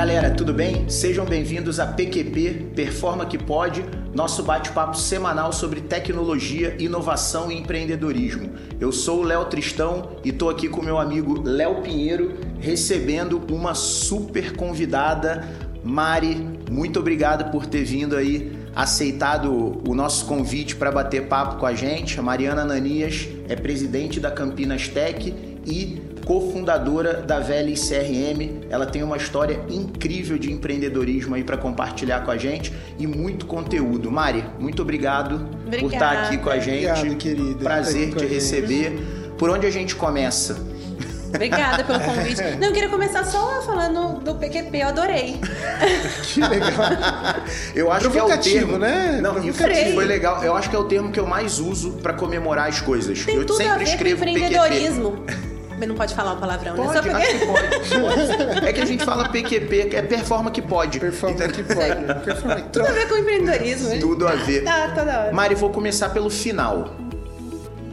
galera, tudo bem? Sejam bem-vindos a PQP Performa que Pode, nosso bate-papo semanal sobre tecnologia, inovação e empreendedorismo. Eu sou o Léo Tristão e estou aqui com meu amigo Léo Pinheiro, recebendo uma super convidada, Mari. Muito obrigado por ter vindo aí, aceitado o nosso convite para bater papo com a gente. A Mariana Ananias é presidente da Campinas Tech e cofundadora da Velha CRM. Ela tem uma história incrível de empreendedorismo aí para compartilhar com a gente e muito conteúdo. Mari, muito obrigado Obrigada. por estar aqui com a gente. Obrigado, querida. Prazer te receber. Por onde a gente começa? Obrigada pelo convite. Não, eu queria começar só falando do PQP, eu adorei. Que legal. Eu acho que é o termo, né? Não, foi legal. Eu acho que é o termo que eu mais uso para comemorar as coisas. Tem eu tudo sempre a ver com escrevo PQP. Mas não pode falar o palavrão, né? Pode, Só porque... acho que pode. pode. É que a gente fala PQP, é performa que pode. Performa que pode. Performa que Tudo a ver com empreendedorismo. né? Tudo a ver. Tá, toda hora. Mari, vou começar pelo final.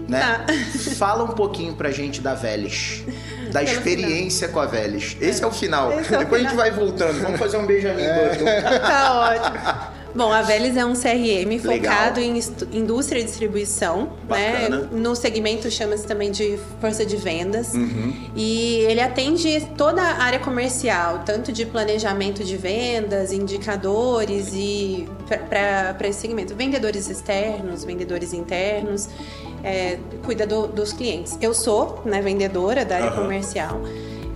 Né? Tá. Fala um pouquinho pra gente da Veles. Da Pelo experiência com a Veles. Esse é o final. É o Depois a final. gente vai voltando. Vamos fazer um Benjamin É. Button. Tá ótimo. Bom, a Veles é um CRM focado Legal. em indústria e distribuição, Bacana. né? No segmento chama-se também de força de vendas. Uhum. E ele atende toda a área comercial, tanto de planejamento de vendas, indicadores e para esse segmento. Vendedores externos, vendedores internos, é, cuida do- dos clientes. Eu sou né, vendedora da área Aham. comercial.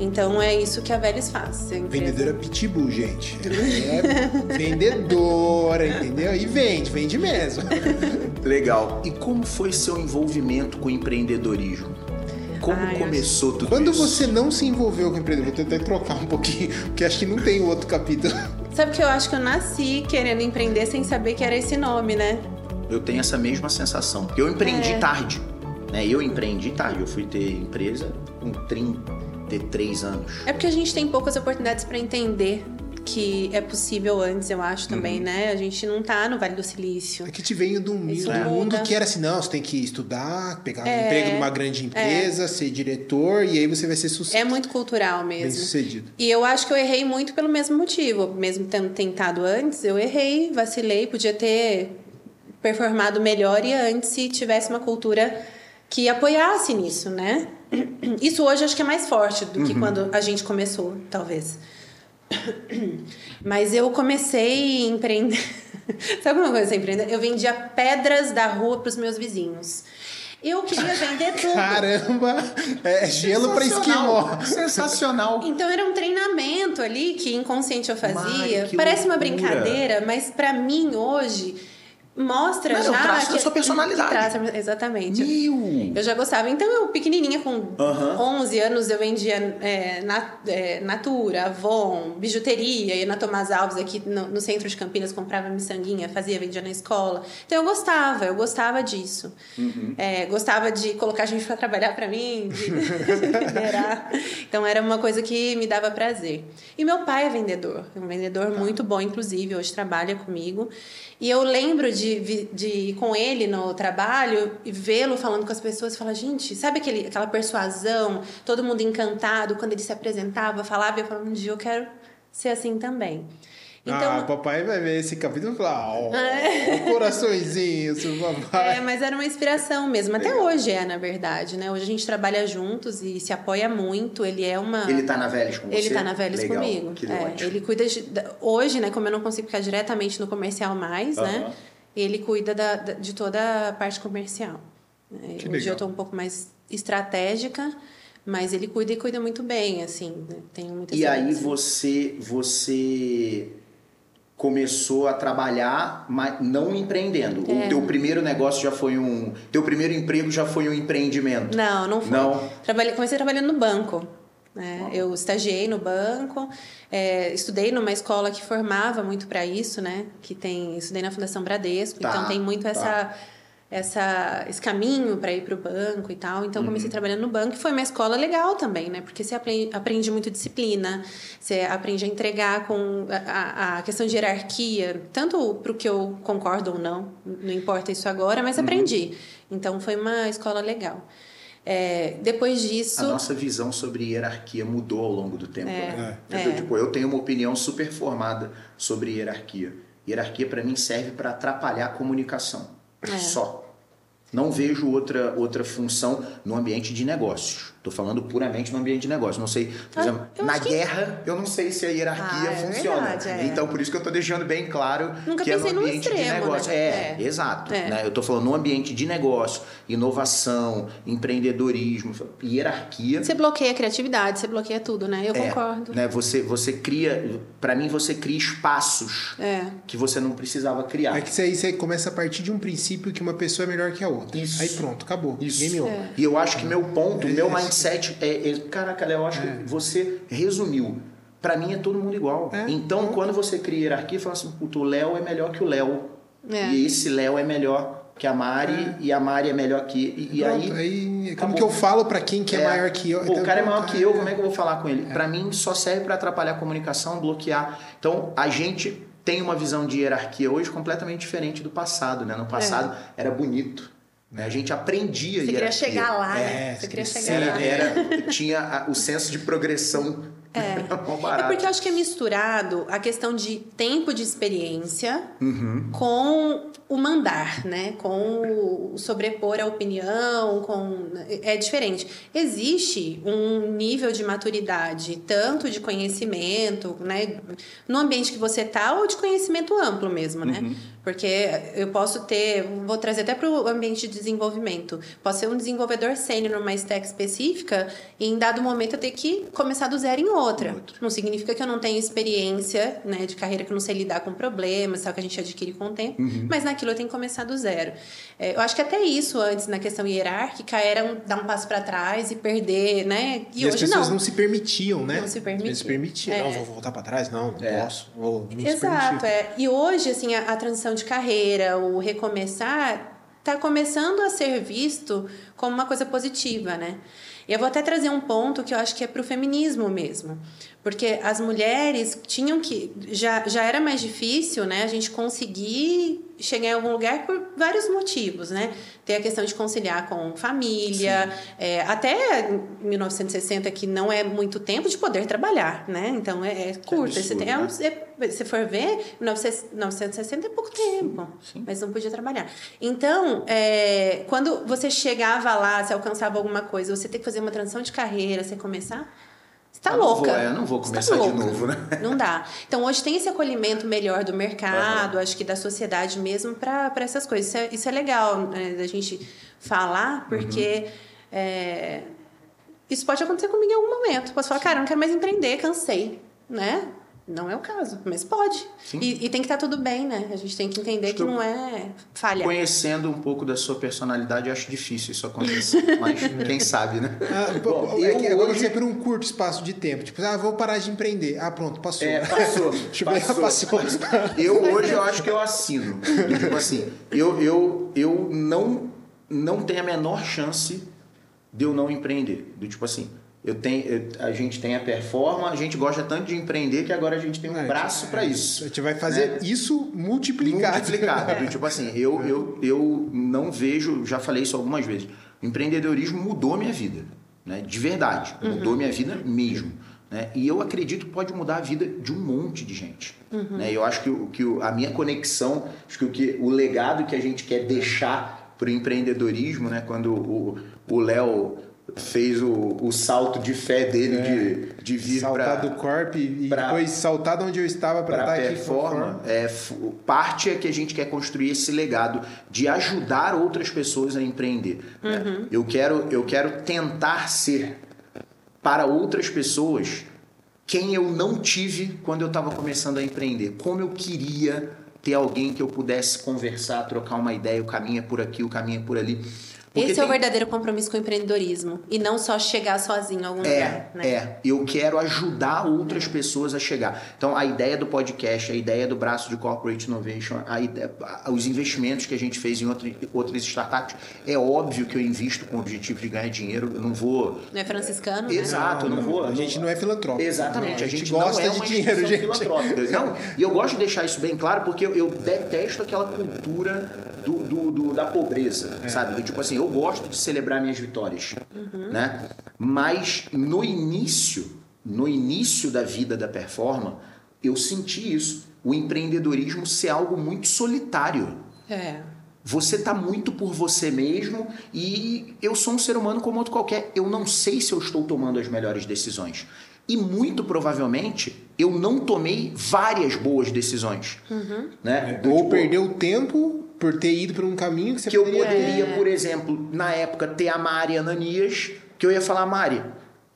Então é isso que a Veles faz. Vendedora pitbull, gente. É vendedora, entendeu? E vende, vende mesmo. Legal. E como foi seu envolvimento com o empreendedorismo? Como Ai, começou tudo Quando isso? você não se envolveu com empreendedorismo, vou tentar trocar um pouquinho, porque acho que não tem outro capítulo. Sabe que eu acho que eu nasci querendo empreender sem saber que era esse nome, né? Eu tenho essa mesma sensação. Eu empreendi É. tarde. Né? Eu empreendi tarde. Eu fui ter empresa com 33 anos. É porque a gente tem poucas oportunidades para entender que é possível antes, eu acho também, Uhum. né? A gente não tá no Vale do Silício. É que te veio do, Isso do mundo que era assim, não, você tem que estudar, pegar um É, emprego numa grande empresa, ser diretor, e aí você vai ser sucesso. É muito cultural bem mesmo. sucedido. E eu acho que eu errei muito pelo mesmo motivo. Mesmo tendo tentado antes, eu errei, vacilei, podia ter performado melhor e antes se tivesse uma cultura que apoiasse nisso, né? Isso hoje acho que é mais forte do que quando a gente começou, talvez. Mas eu comecei a empreender. Sabe como eu comecei a empreender? Eu vendia pedras da rua para os meus vizinhos. Eu queria vender tudo. Caramba! É gelo pra Sensacional. esquimó. Sensacional. Então era um treinamento ali que inconsciente eu fazia. Mari, Parece uma loucura. brincadeira, mas pra mim hoje mostra Não, é já traço da que sua personalidade. Traça- exatamente. Meu! Eu já gostava. Então, eu pequenininha, com Aham. 11 anos, eu vendia é, na- é, Natura, Avon, bijuteria. Ia na Tomás Alves, aqui no, no centro de Campinas, comprava miçanguinha, fazia, vendia na escola. Então, eu gostava, eu gostava disso. Uhum. É, gostava de colocar gente para trabalhar para mim, de liderar. Então, era uma coisa que me dava prazer. E meu pai é vendedor, é um vendedor muito bom, inclusive, hoje trabalha comigo. E eu lembro de, vi- de ir com ele no trabalho e vê-lo falando com as pessoas e falar, gente, sabe aquele, aquela persuasão, todo mundo encantado quando ele se apresentava, falava, e eu falava, um dia eu quero ser assim também. Então, ah, papai vai ver esse capítulo e falar, ó, É. coraçõezinho, seu papai. É, mas era uma inspiração mesmo. Até hoje é, na verdade, né? Hoje a gente trabalha juntos e se apoia muito. Ele é uma. Ele tá na Vélez com você? Ele tá na Legal, comigo. Que É, ótimo. ele cuida de, hoje, né? Como eu não consigo ficar diretamente no comercial mais, né? Ele cuida da- da- de toda a parte comercial. É, Que hoje legal. eu tô um pouco mais estratégica, mas ele cuida e cuida muito bem, assim. Né? Tenho muita E aí você, você começou a trabalhar, mas não empreendendo. O É. teu primeiro negócio já foi um... Teu primeiro emprego já foi um empreendimento. Não, não foi. Não? Trabalhei, comecei trabalhando no banco. Né? Eu estagiei no banco, é, estudei numa escola que formava muito para isso, né? Que tem, estudei na Fundação Bradesco, Tá, então tem muito tá. essa, essa, esse caminho para ir para o banco e tal. Então comecei trabalhando no banco e foi uma escola legal também, né? Porque você aprende, aprende muito disciplina, você aprende a entregar com a, a- a questão de hierarquia, tanto para o que eu concordo ou não, não importa isso agora, mas aprendi. Então foi uma escola legal. É, depois disso. A nossa visão sobre hierarquia mudou ao longo do tempo. É, né? é. Tipo, tipo, eu tenho uma opinião super formada sobre hierarquia. Hierarquia, para mim, serve para atrapalhar a comunicação. É. Só. Não vejo outra, outra função no ambiente de negócios. Estou falando puramente no ambiente de negócios. Não sei, por Ah, exemplo, eu na acho que- guerra, eu não sei se a hierarquia Ah, é funciona. verdade, é. Então, por isso que eu estou deixando bem claro Nunca que é no pensei no ambiente de extremo, negócio. né? É, É. exato. É. né? Eu estou falando no ambiente de negócio, inovação, empreendedorismo, hierarquia. Você bloqueia a criatividade, você bloqueia tudo, né? Eu É, concordo. né? Você, você cria, para mim, você cria espaços É. que você não precisava criar. É que isso aí você começa a partir de um princípio que uma pessoa é melhor que a outra. Isso. Aí pronto, acabou. Isso. Game over. É. E eu acho que meu ponto, meu Esse- mindset é, é. Caraca, Léo, eu acho que você resumiu. Pra mim é todo mundo igual. É. Então, quando você cria hierarquia, fala assim: puto, o Léo é melhor que o Léo. É. E esse Léo é melhor que a Mari, e a Mari é melhor que. E, e Pronto, aí. como acabou. que eu falo pra quem que é, maior que eu? Pô, o cara é maior que eu, como é que eu vou falar com ele? Pra mim só serve pra atrapalhar a comunicação, bloquear. Então a gente tem uma visão de hierarquia hoje completamente diferente do passado, né? No passado era bonito. Né? A gente aprendia Você queria hierarquia. chegar lá, É, né? Você queria queria chegar Era, lá. era- tinha o senso de progressão. É. É barato. porque eu acho que é misturado a questão de tempo de experiência Uhum. com o mandar, né? Com o sobrepor a opinião, com é diferente. Existe um nível de maturidade, tanto de conhecimento, né? No ambiente que você tá ou de conhecimento amplo mesmo, né? Uhum. Porque eu posso ter, vou trazer até para o ambiente de desenvolvimento. Posso ser um desenvolvedor sênior numa stack específica e em dado momento eu ter que começar do zero em outra. Outra. Não significa que eu não tenho experiência né, de carreira, que eu não sei lidar com problemas, tal, que a gente adquire com o tempo, Uhum. mas naquilo eu tenho que começar do zero. É, eu acho que até isso antes, na questão hierárquica, era um, dar um passo para trás e perder, né? E, E, as hoje pessoas não. não. se permitiam, né? Não se permitiam. Não se permitiam. É. Não, vou voltar pra trás? Não, não É. posso. Vou, não se Exato, é. E hoje, assim, a, a transição de carreira, o recomeçar, está começando a ser visto como uma coisa positiva, né? E eu vou até trazer um ponto que eu acho que é para o feminismo mesmo. Porque as mulheres tinham que. Já, já era mais difícil, né? A gente conseguir chegar em algum lugar por vários motivos, né? Tem a questão de conciliar com família, é, até 1960, que não é muito tempo de poder trabalhar, né? Então é, é curto. Você absurdo, tem- é um- né? é- se for ver, 1960 é pouco tempo, sim. mas não podia trabalhar. Então, é, quando você chegava lá, você alcançava alguma coisa, você tem que fazer uma transição de carreira, você começar, tá Eu não louca. vou- é, eu não vou Você começar de louca. novo, né? Não dá. Então, hoje tem esse acolhimento melhor do mercado, acho que da sociedade mesmo, para essas coisas. Isso é, isso é legal né, da gente falar, porque é, isso pode acontecer comigo em algum momento. Posso falar, cara, eu não quero mais empreender, cansei, né? Não é o caso, mas pode. E, e tem que estar tudo bem, né? A gente tem que entender Acho que não é falha. Conhecendo um pouco da sua personalidade, eu acho difícil isso acontecer. Mas quem sabe, né? Ah, Bom, é eu que agora hoje- você é por um curto espaço de tempo. Tipo, ah, vou parar de empreender. Ah, pronto, passou. É, passou. Tipo, passou. passou. Eu hoje eu acho que eu assino. Tipo assim, eu, eu, eu não, não tenho a menor chance de eu não empreender. Do tipo assim, eu tenho, eu- a gente tem a performance, a gente gosta tanto de empreender que agora a gente tem um É, braço para A isso. gente vai fazer né? isso multiplicado. Multiplicado. Do Tipo assim, eu, eu, eu não vejo, já falei isso algumas vezes, o empreendedorismo mudou a minha vida. Né? De verdade. Mudou a minha vida mesmo. Né? E eu acredito que pode mudar a vida de um monte de gente. Né? Eu acho que, que a minha conexão, acho que o, que o legado que a gente quer deixar para o empreendedorismo, né? quando o o Léo fez o, o salto de fé dele de, de vir para Saltar do corp e pra- depois saltar de onde eu estava para estar aqui. performa, é, f- parte é que a gente quer construir esse legado de ajudar outras pessoas a empreender. né? Eu, quero, eu quero tentar ser para outras pessoas quem eu não tive quando eu estava começando a empreender. Como eu queria ter alguém que eu pudesse conversar, trocar uma ideia, o caminho é por aqui, o caminho é por ali. Porque Esse é o tem- verdadeiro compromisso com o empreendedorismo. E não só chegar sozinho em algum É, lugar. Né? é. Eu quero ajudar outras pessoas a chegar. Então, a ideia do podcast, a ideia do braço de Corporate Innovation, a ideia- a- os investimentos que a gente fez em outra- outras startups, é óbvio que eu invisto com o objetivo de ganhar dinheiro. Eu não vou. Não é franciscano, né? Exato, eu não vou. A gente não é filantrópico. Exatamente, Não, a gente, gosta não é de uma dinheiro, gente. filantrópica. Não, e eu gosto de deixar isso bem claro porque eu, eu detesto aquela cultura do, do, do da pobreza, é. sabe? Tipo assim, eu gosto de celebrar minhas vitórias, uhum. né? Mas no início, no início da vida da performance, eu senti isso. O empreendedorismo ser algo muito solitário. É. Você está muito por você mesmo e eu sou um ser humano como outro qualquer. Eu não sei se eu estou tomando as melhores decisões. E muito provavelmente eu não tomei várias boas decisões. Uhum. Né? Do, Ou tipo, perdeu tempo por ter ido por um caminho que você que poderia... eu poderia, é. por exemplo, na época, ter a Mari Ananias, que eu ia falar, Mari,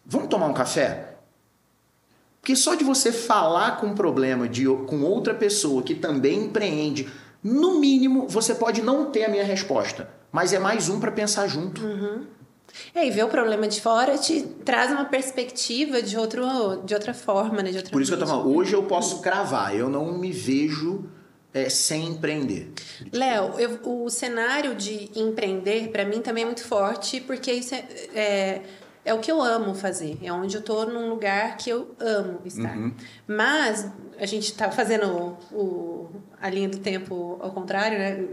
vamos tomar um café? Porque só de você falar com um problema de, com outra pessoa que também empreende, no mínimo, você pode não ter a minha resposta, mas é mais um para pensar junto. Uhum. É, e ver o problema de fora te traz uma perspectiva de, outro, de outra forma, né? De outra Por isso que eu tô falando, hoje eu posso cravar, eu não me vejo é, sem empreender. Léo, o cenário de empreender, para mim, também é muito forte, porque isso é, é é o que eu amo fazer, é onde eu tô num lugar que eu amo estar. Uhum. Mas a gente tá fazendo o, o, a linha do tempo ao contrário, né?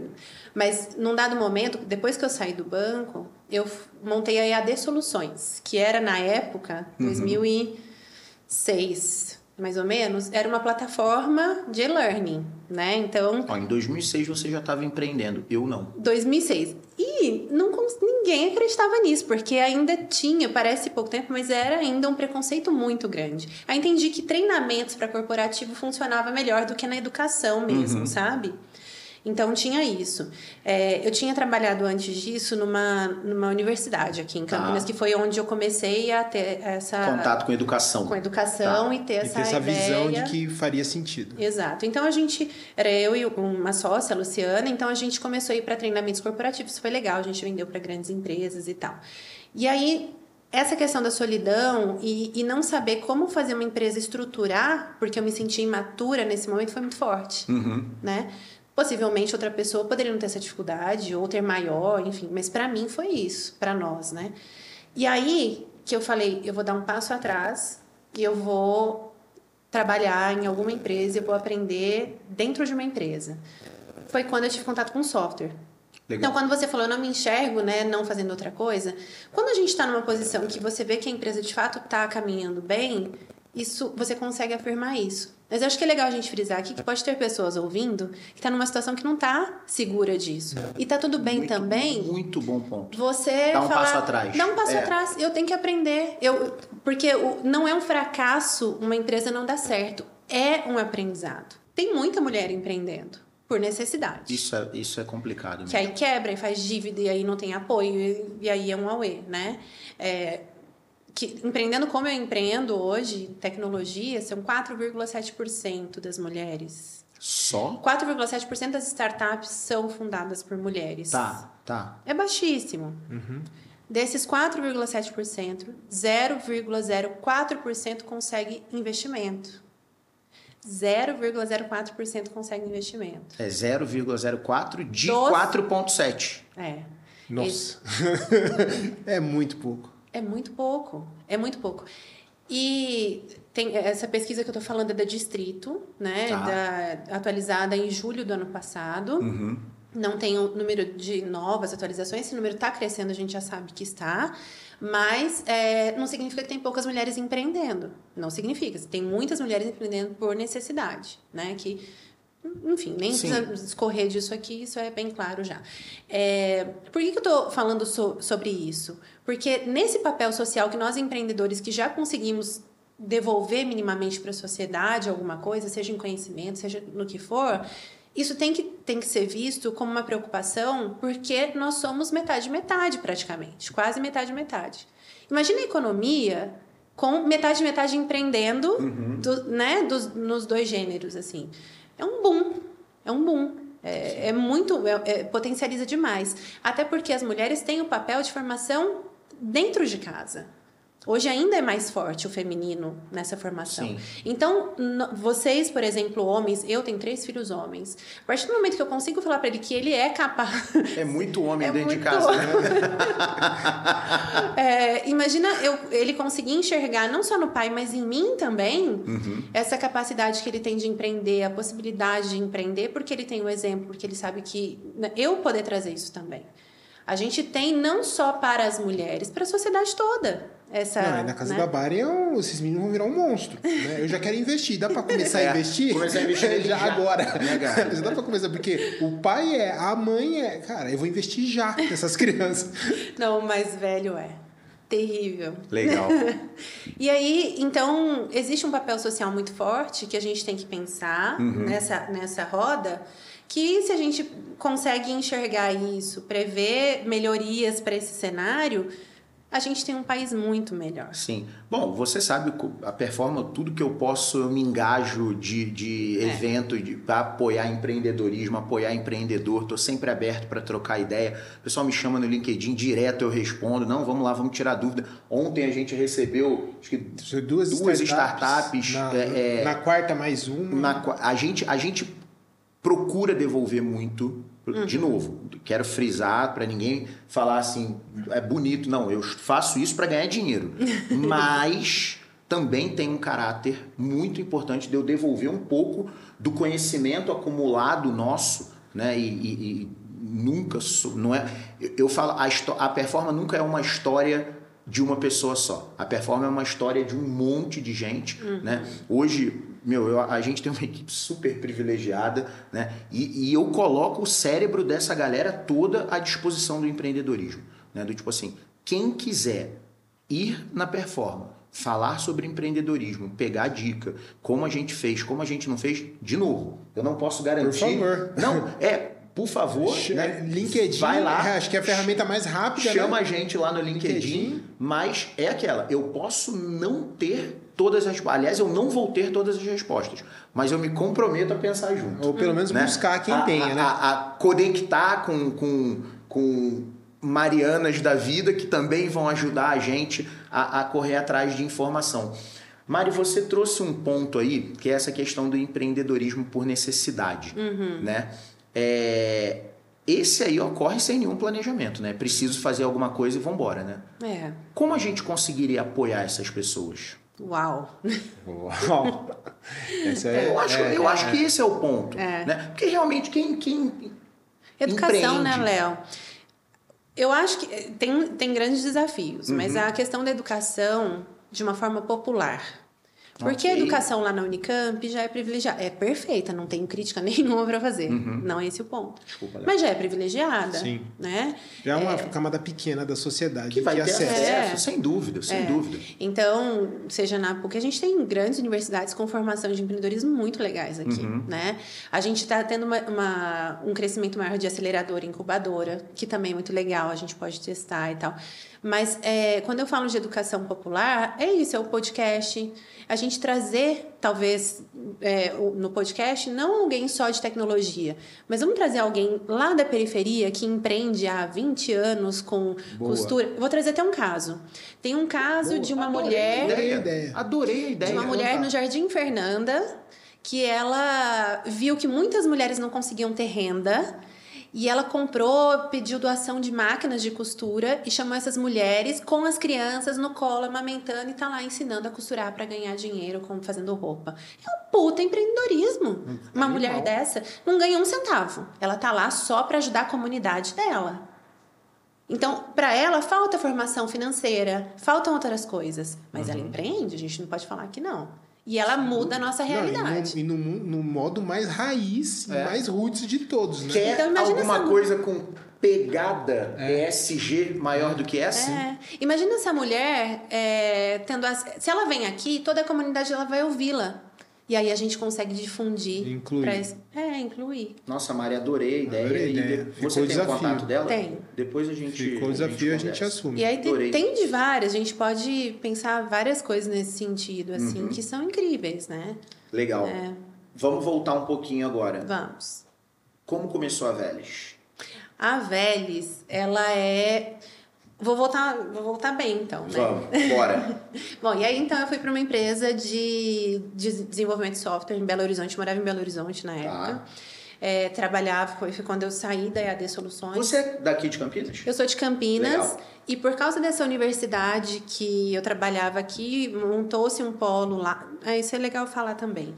Mas num dado momento, depois que eu saí do banco, eu montei a EAD Soluções, que era na época, uhum. 2006, mais ou menos, era uma plataforma de e-learning, né? Então... Ó, em 2006 você já estava empreendendo, eu não. 2006. E não, ninguém acreditava nisso, porque ainda tinha, parece pouco tempo, mas era ainda um preconceito muito grande. Aí entendi que treinamentos para corporativo funcionava melhor do que na educação mesmo, uhum. sabe? Então tinha isso. É, eu tinha trabalhado antes disso numa, numa universidade aqui em Campinas, ah. que foi onde eu comecei a ter essa. Contato com educação. Com educação tá. e ter essa. E ter essa ideia. visão de que faria sentido. Exato. Então a gente. Era eu e uma sócia, a Luciana, então a gente começou a ir para treinamentos corporativos. Foi legal, a gente vendeu para grandes empresas e tal. E aí essa questão da solidão e, e, não saber como fazer uma empresa estruturar, porque eu me senti imatura nesse momento, foi muito forte, uhum. né? Possivelmente outra pessoa poderia não ter essa dificuldade ou ter maior, enfim, mas para mim foi isso, para nós, né? E aí que eu falei, eu vou dar um passo atrás e eu vou trabalhar em alguma empresa, eu vou aprender dentro de uma empresa. Foi quando eu tive contato com software. Legal. Então, quando você falou, eu não me enxergo, né, não fazendo outra coisa, quando a gente está numa posição que você vê que a empresa de fato está caminhando bem, isso você consegue afirmar isso. Mas eu acho que é legal a gente frisar aqui que pode ter pessoas ouvindo que está numa situação que não está segura disso. É. E tá tudo bem muito, também. Muito bom ponto. Você dá um falar, passo atrás. Dá um passo é. atrás. Eu tenho que aprender. Eu, porque não é um fracasso uma empresa não dar certo. É um aprendizado. Tem muita mulher empreendendo por necessidade. Isso é, isso é complicado. Mesmo. Que aí quebra e faz dívida e aí não tem apoio e, e aí é um auê, né? É, que, empreendendo como eu empreendo hoje, tecnologia, são 4,7% das mulheres. Só? 4,7% das startups são fundadas por mulheres. Tá, tá. É baixíssimo. Uhum. Desses 4,7%, 0,04% consegue investimento. 0,04% consegue investimento. É 0,04 de 4,7. É. Nossa. Esse... é muito pouco. É muito pouco, é muito pouco. E tem essa pesquisa que eu estou falando é da Distrito, né? Tá. Da, atualizada em julho do ano passado. Uhum. Não tem o número de novas atualizações, esse número está crescendo, a gente já sabe que está, mas é, não significa que tem poucas mulheres empreendendo. Não significa. Tem muitas mulheres empreendendo por necessidade, né? Que enfim, nem Sim. precisa escorrer disso aqui, isso é bem claro já. É, por que, que eu estou falando so, sobre isso? Porque nesse papel social que nós empreendedores que já conseguimos devolver minimamente para a sociedade alguma coisa, seja em conhecimento, seja no que for, isso tem que, tem que ser visto como uma preocupação, porque nós somos metade metade praticamente, quase metade metade. Imagina a economia com metade metade empreendendo, uhum. do, né, dos, nos dois gêneros assim é um boom. É um boom. É, é muito. É, é, potencializa demais. Até porque as mulheres têm o papel de formação dentro de casa. Hoje ainda é mais forte o feminino nessa formação. Sim. Então, vocês, por exemplo, homens, eu tenho três filhos homens. A partir do momento que eu consigo falar para ele que ele é capaz É muito homem É dentro de muito casa, né? É, imagina eu, ele conseguir enxergar, não só no pai, mas em mim também, Uhum. essa capacidade que ele tem de empreender, a possibilidade de empreender, porque ele tem o exemplo, porque ele sabe que né, eu poder trazer isso também. A gente tem não só para as mulheres, para a sociedade toda. Essa, Não, na casa né? da Bari, eu, esses meninos vão virar um monstro. né? Eu já quero investir. Dá pra começar É, a investir? começar a investir já, já. agora. Né, já dá pra começar, porque o pai é, a mãe é. Cara, eu vou investir já nessas crianças. Não, o mais velho é. Terrível. Legal. E aí, então, existe um papel social muito forte que a gente tem que pensar Uhum. nessa, nessa roda, que se a gente consegue enxergar isso, prever melhorias para esse cenário, a gente tem um país muito melhor. Sim. Bom, você sabe a performance, tudo que eu posso, eu me engajo de, de É. evento de, para apoiar empreendedorismo, apoiar empreendedor. Tô sempre aberto para trocar ideia. O pessoal me chama no LinkedIn, direto eu respondo. Não, vamos lá, vamos tirar dúvida. Ontem a gente recebeu acho que Duas, Duas startups, Na, é, é, na quarta, mais uma. Na a, gente, a gente procura devolver muito. De novo, quero frisar para ninguém falar assim, é bonito. Não, eu faço isso para ganhar dinheiro. Mas também tem um caráter muito importante de eu devolver um pouco do conhecimento acumulado nosso, né? E, e- e nunca não é. Eu, falo a, a performance nunca é uma história de uma pessoa só. A performance é uma história de um monte de gente, né? Hoje, meu, eu- a gente tem uma equipe super privilegiada, né? E, e eu coloco o cérebro dessa galera toda à disposição do empreendedorismo, né? Do tipo assim, quem quiser ir na performance, falar sobre empreendedorismo, pegar dica, como a gente fez, como a gente não fez, de novo, eu não posso garantir. favor. Não, é, por favor, né? LinkedIn, vai lá, acho que é a ferramenta mais rápida. Chama né? a gente lá no LinkedIn, LinkedIn. mas é aquela. Eu posso não ter todas as. Aliás, eu não vou ter todas as respostas, mas eu me comprometo a pensar junto. Ou pelo menos né? buscar quem A- tenha, a, né? A, a conectar com, com, com Marianas da vida que também vão ajudar a gente a, a correr atrás de informação. Mari, você trouxe um ponto aí, que é essa questão do empreendedorismo por necessidade, né? É, esse aí ocorre sem nenhum planejamento, né? Preciso fazer alguma coisa e vambora, né? É. Como a gente conseguiria apoiar essas pessoas? Uau. Uau. É, eu acho, é- eu acho que esse é o ponto, É. né? Porque realmente quem, quem Educação, né, Empreende. Léo? Eu acho que tem, tem grandes desafios, Uhum. mas a questão da educação de uma forma popular. Porque a Ok. educação lá na Unicamp já é privilegiada. É perfeita, não tenho crítica nenhuma para fazer. Não é esse o ponto. Desculpa. Mas já é privilegiada. Sim. Né? Já é uma camada pequena da sociedade que vai ter acessa. acesso, É. sem dúvida, sem É. dúvida. Então, seja na PUC, a gente tem grandes universidades com formação de empreendedorismo muito legais aqui, Uhum. né? A gente está tendo uma, uma- um crescimento maior de aceleradora e incubadora, que também é muito legal, a gente pode testar e tal. Mas é, quando eu falo de educação popular, é isso, é o podcast. A gente trazer, talvez, é, no podcast, não alguém só de tecnologia, mas vamos trazer alguém lá da periferia que empreende há 20 anos com Boa. costura. Vou trazer até um caso. Tem um caso de uma Adorei mulher a. Ideia. Adorei a ideia. de uma mulher no Jardim Fernanda que ela viu que muitas mulheres não conseguiam ter renda e ela comprou, pediu doação de máquinas de costura e chamou essas mulheres com as crianças no colo amamentando e tá lá ensinando a costurar para ganhar dinheiro, como fazendo roupa. É um puta empreendedorismo. Uma mulher dessa não ganha um centavo. Ela tá lá só para ajudar a comunidade dela. Então, para ela, falta formação financeira, faltam outras coisas. Mas ela empreende, a gente não pode falar que não. E ela muda a nossa Não, e no- realidade. e no, no modo mais raiz e É. mais roots de todos, né? Quer Então, imagina alguma essa- coisa com pegada ESG maior do que essa? É. Imagina essa mulher é, tendo as. Se ela vem aqui, toda a comunidade ela vai ouvi-la. E aí a gente consegue difundir. Incluir. pra É, incluir. Nossa, Mari, adorei a ideia. Adorei a ideia. de- Ficou Você o tem o desafio. contato dela? Tenho. Depois a gente. Ficou o desafio, a gente conversa. assume. E aí tem, tem de várias, a gente pode pensar várias coisas nesse sentido, assim, Uhum. que são incríveis, né? Legal. É. Vamos voltar um pouquinho agora. Vamos. Como começou a Vélez? A Veles, ela é Vou voltar, vou voltar bem, então, né? Vamos, bora. Bom, e aí então eu fui para uma empresa de, de desenvolvimento de software em Belo Horizonte, morava em Belo Horizonte na época. Tá. É, trabalhava, foi, foi quando eu saí da EAD Soluções. Você é daqui de Campinas? Eu sou de Campinas Legal. e por causa dessa universidade que eu trabalhava aqui, montou-se um polo lá. Ah, isso é legal falar também.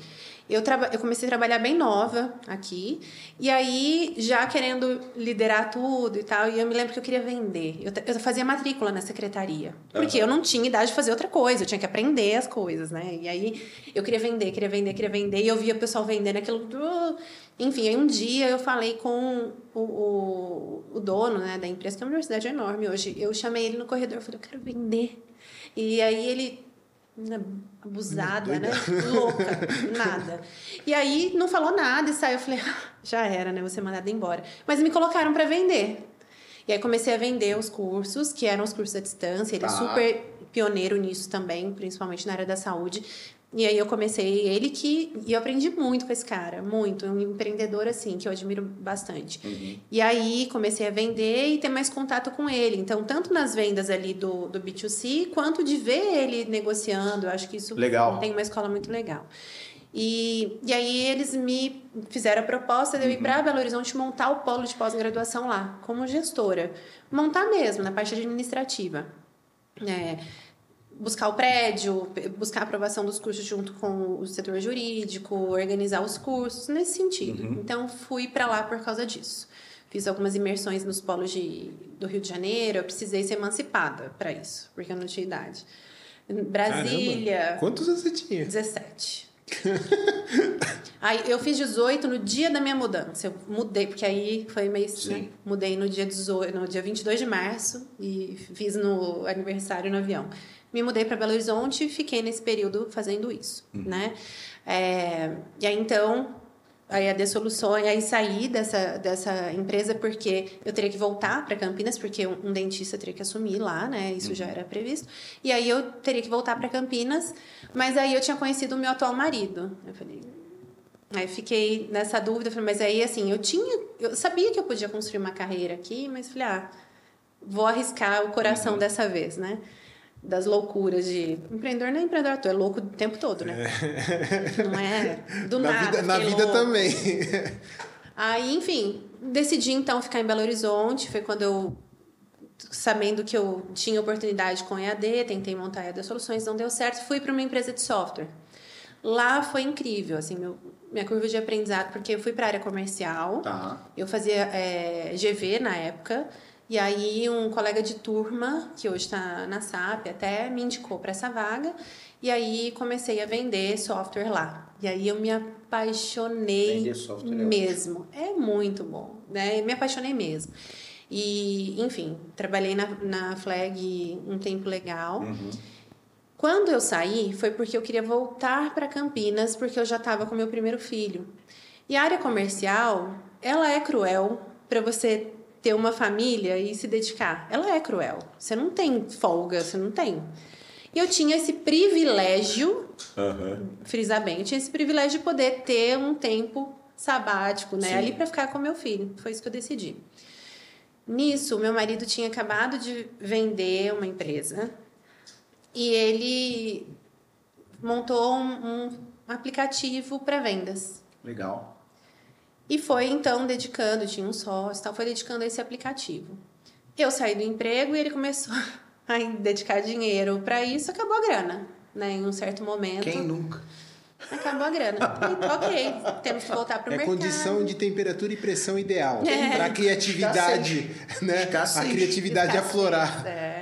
Eu, eu comecei a trabalhar bem nova aqui, e aí já querendo liderar tudo e tal, e eu me lembro que eu queria vender. Eu, eu fazia matrícula na secretaria, porque eu não tinha idade de fazer outra coisa, eu tinha que aprender as coisas, né? E aí eu queria vender, queria vender, queria vender, e eu via o pessoal vendendo aquilo. Enfim, aí um dia eu falei com o, o, o dono né, da empresa, que é uma universidade enorme hoje, eu chamei ele no corredor, eu falei, eu quero vender. E aí ele abusada, né? Louca, nada. E aí não falou nada e saiu. Eu falei, ah, já era, né? Ser mandada embora. Mas me colocaram para vender. E aí comecei a vender os cursos, que eram os cursos à distância. Ele é Tá. super pioneiro nisso também, principalmente na área da saúde. E aí eu comecei, ele que. E eu aprendi muito com esse cara, muito. Um empreendedor assim, que eu admiro bastante. E aí comecei a vender e ter mais contato com ele. Então, tanto nas vendas ali do, do B2C, quanto de ver ele negociando. Eu acho que isso Legal. tem uma escola muito legal. E, e aí eles me fizeram a proposta de eu ir para Belo Horizonte montar o polo de pós-graduação lá, como gestora. Montar mesmo, na parte administrativa. É, buscar o prédio, buscar a aprovação dos cursos junto com o setor jurídico, organizar os cursos, nesse sentido. Então, fui para lá por causa disso. Fiz algumas imersões nos polos de, do Rio de Janeiro, eu precisei ser emancipada para isso, porque eu não tinha idade. Brasília, Caramba. Quantos anos você tinha? 17. aí eu fiz 18 no dia da minha mudança. Eu mudei, porque aí foi meio. Sim. Né? Mudei no dia, 18, no dia 22 de março e fiz no aniversário no avião. Me mudei para Belo Horizonte e fiquei nesse período fazendo isso, né? É, e aí então Aí a de soluções, aí saí dessa, dessa empresa porque eu teria que voltar para Campinas, porque um, um dentista teria que assumir lá, né? Isso já era previsto. E aí eu teria que voltar para Campinas, mas aí eu tinha conhecido o meu atual marido. Eu falei. Aí fiquei nessa dúvida, falei, mas aí assim, eu tinha. Eu sabia que eu podia construir uma carreira aqui, mas falei, ah, vou arriscar o coração dessa vez, né? Das loucuras de. Empreendedor não é empreendedor, toa, é louco o tempo todo, né? Não é do na nada. vida, na vida louca. também. Aí, enfim, decidi então ficar em Belo Horizonte. Foi quando eu, sabendo que eu tinha oportunidade com EAD, tentei montar EAD Soluções, não deu certo, fui para uma empresa de software. Lá foi incrível, assim, meu, minha curva de aprendizado, porque eu fui para a área comercial, Tá. eu fazia é, GV na época, e aí um colega de turma, que hoje está na SAP, até me indicou para essa vaga, e aí comecei a vender software lá. E aí eu me apaixonei é mesmo. É muito bom, né? Me apaixonei mesmo. E, enfim, trabalhei na, na Flag um tempo legal. Uhum. Quando eu saí, foi porque eu queria voltar para Campinas, porque eu já estava com meu primeiro filho. E a área comercial, ela é cruel para você ter uma família e se dedicar. Ela é cruel. Você não tem folga, você não tem. E eu tinha esse privilégio, Aham. frisar bem, tinha esse privilégio de poder ter um tempo sabático, né? Sim. Ali para ficar com meu filho. Foi isso que eu decidi. Nisso, meu marido tinha acabado de vender uma empresa e ele montou um, um aplicativo para vendas. Legal. E foi então dedicando, tinha um sócio, e tal, foi dedicando a esse aplicativo. Eu saí do emprego e ele começou a dedicar dinheiro para isso, acabou a grana, né? Em um certo momento, Quem nunca? acabou a grana. E, ok, temos que voltar para o É mercado. condição de temperatura e pressão ideal É. para a criatividade, né? A criatividade Escassez, aflorar. É.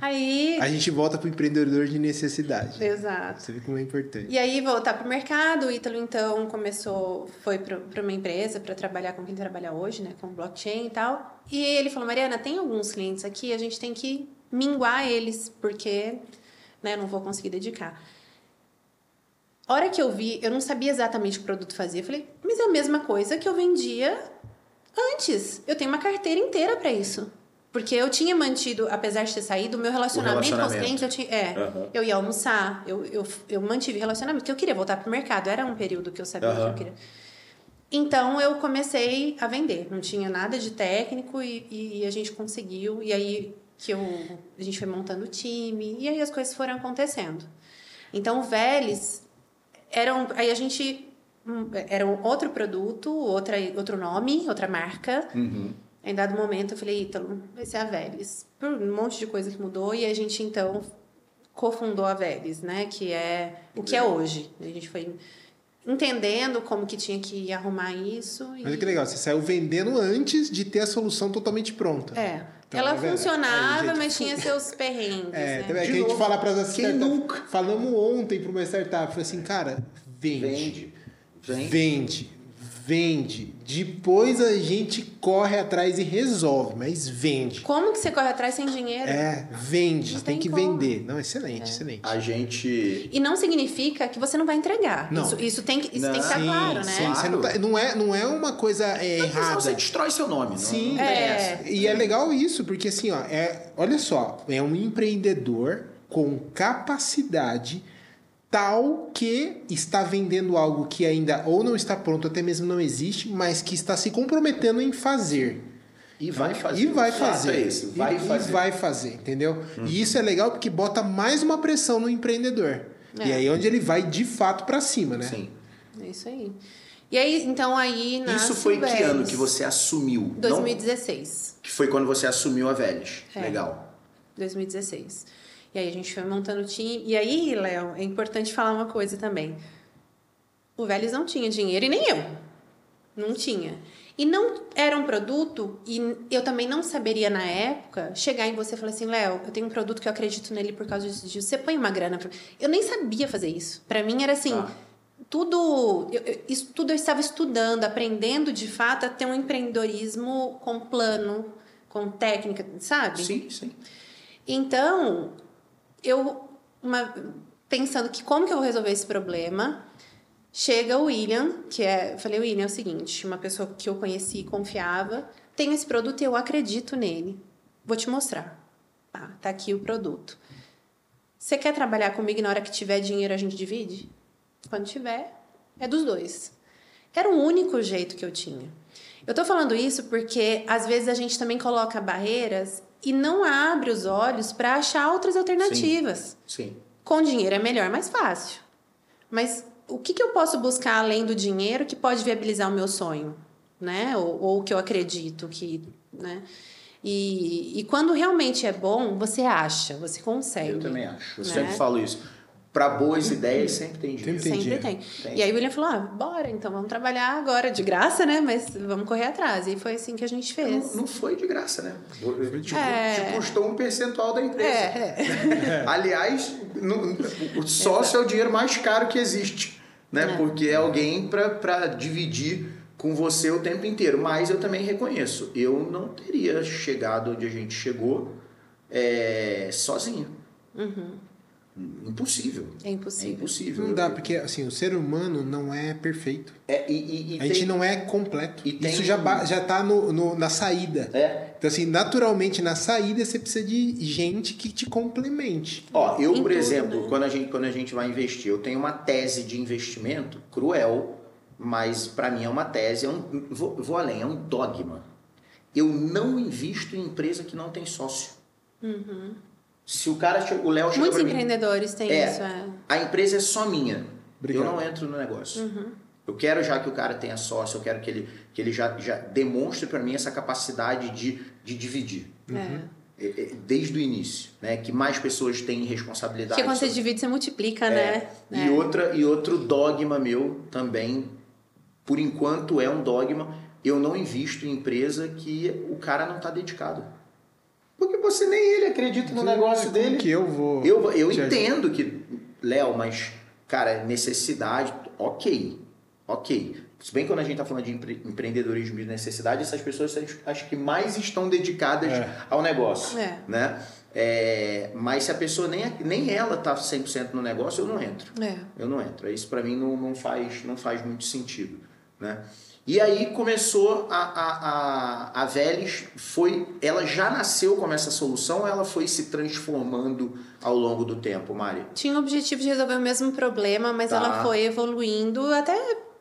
Aí, A gente volta pro empreendedor de necessidade. exato. Você vê como é importante. E aí voltar para o mercado, o Ítalo então começou, foi para uma empresa para trabalhar com quem trabalha hoje, né, com blockchain e tal. E ele falou, Mariana, tem alguns clientes aqui, a gente tem que minguar eles, porque né, eu não vou conseguir dedicar. A hora que eu vi, eu não sabia exatamente o produto fazia. Eu falei, mas é a mesma coisa que eu vendia antes. Eu tenho uma carteira inteira para isso. Porque eu tinha mantido, apesar de ter saído, o meu relacionamento, com os relacionamento. clientes, eu tinha. É, Aham. eu ia almoçar, eu, eu, eu mantive relacionamento, porque eu queria voltar pro mercado. Era um período que eu sabia que Aham. eu queria. Então eu comecei a vender. Não tinha nada de técnico e, e a gente conseguiu. E aí que eu, a gente foi montando o time, e aí as coisas foram acontecendo. Então, o Vélez era um, aí a gente um, era um outro produto, outra, outro nome, outra marca. Uhum. Em dado momento eu falei, Ítalo, vai ser a Vélez. Por um monte de coisa que mudou e a gente então cofundou a Vélez, né? Que é o que é hoje. A gente foi entendendo como que tinha que arrumar isso. Mas que legal, você saiu vendendo antes de ter a solução totalmente pronta. É. Então, Ela é funcionava, gente, mas tinha seus perrengues, É, né? também é que a gente fala para as quem nunca? Falamos ontem para uma startup, falei assim, cara, vende. Vende. Vende. Vende. Vende. Depois a gente corre atrás e resolve, mas vende. Como que você corre atrás sem dinheiro? É, vende. Não tem, tem que como. vender. Não, excelente, excelente. A gente. E não significa que você não vai entregar. Não. Isso, isso tem que, isso Não. tem que estar sim, claro, né? sim. Você não, tá- não é, não é uma coisa é, Senão errada. você destrói seu nome. não- Sim. não tem É. essa. E é legal isso, porque assim, ó, é, olha só, é um empreendedor com capacidade tal que está vendendo algo que ainda ou não está pronto, até mesmo não existe, mas que está se comprometendo em fazer. E vai fazer. E vai fazer. É esse, vai e, fazer. E vai fazer, entendeu? E isso é legal porque bota mais uma pressão no empreendedor. E É. aí é onde ele vai de fato para cima, né? Sim. É isso aí. E aí, então aí nasce Isso foi o que ano que você assumiu? Não- 2016. que foi quando você assumiu a Vélez. É. Legal. 2016. E aí a gente foi montando o time. E aí, Léo, é importante falar uma coisa também. O Vélez não tinha dinheiro e nem eu. Não tinha. E não era um produto, e eu também não saberia na época chegar em você e falar assim: Léo, eu tenho um produto que eu acredito nele por causa disso. Você põe uma grana. pra-" Eu nem sabia fazer isso. Para mim era assim: Tá. tudo. eu- eu- isso tudo eu estava estudando, aprendendo de fato a ter um empreendedorismo com plano, com técnica, sabe? Sim, sim. Então, eu uma- pensando que como que eu vou resolver esse problema, chega o William, que é, eu falei, William, é o seguinte, uma pessoa que eu conheci e confiava, tem esse produto e eu acredito nele. Vou te mostrar. Tá, tá aqui o produto. Você quer trabalhar comigo na hora que tiver dinheiro a gente divide? Quando tiver, é dos dois. Era o único jeito que eu tinha. Eu tô falando isso porque às vezes a gente também coloca barreiras e não abre os olhos para achar outras alternativas. Sim. Com dinheiro é melhor, mais fácil. Mas o que, que eu posso buscar além do dinheiro que pode viabilizar o meu sonho, né? Ou, ou o que eu acredito que, né? E, e quando realmente é bom, você acha, você consegue. Eu também acho. Eu né? sempre falo isso. Para boas ideias sempre tem dinheiro. Sempre Sempre tem. Tem. E aí o William falou: ah, bora, então vamos trabalhar agora, de graça, né? Mas vamos correr atrás. E foi assim que a gente fez. Não, não foi de graça, né? Te, É. te custou um percentual da empresa. É, é. Aliás, no- o sócio é o dinheiro mais caro que existe, né? É. Porque é alguém para dividir com você o tempo inteiro. Mas eu também reconheço, eu não teria chegado onde a gente chegou é, sozinho. Impossível. É É impossível. impossível. Não dá, porque assim, o ser humano não é perfeito. É, e, e- e a gente tem- não é completo. e tem- Isso já, ba- já tá no, no- na saída. É. Então, assim, naturalmente, na saída, você precisa de gente que te complemente. Ó, eu, Em por tudo, exemplo, né? quando, a gente, quando a gente vai investir, eu tenho uma tese de investimento cruel, mas para mim é uma tese, é um, vou, vou além, é um dogma. Eu não invisto em empresa que não tem sócio. Se o cara, o Léo Uhum. Muitos pra mim, empreendedores têm É. isso. É. a empresa é só minha. Obrigado. Eu não entro no negócio. Uhum. Eu quero já que o cara tenha sócio, eu quero que ele, que ele já, já demonstre para mim essa capacidade de, de dividir. É. É, é, Desde o início, né? Que mais pessoas têm responsabilidade. Porque quando você sobre- divide, você multiplica, É. né? E, É. outra, e outro dogma meu também, por enquanto é um dogma, eu não invisto em empresa que o cara não está dedicado. Porque você nem ele acredita no negócio Como dele. que eu vou. Eu, eu te ajudar? entendo que, Léo, mas, cara, necessidade, ok, ok. Se bem que quando a gente está falando de empre- empreendedorismo de necessidade, essas pessoas são as- as que mais estão dedicadas É. ao negócio, É. né? É, mas se a pessoa nem, nem ela tá 100% no negócio, eu não entro. É. Eu não entro. Isso para mim não, não, faz, não faz muito sentido, né? E aí começou a, a, a, a Velis, foi, ela já nasceu como essa solução ou ela foi se transformando ao longo do tempo, Mari? Tinha o objetivo de resolver o mesmo problema, mas Tá. ela foi evoluindo até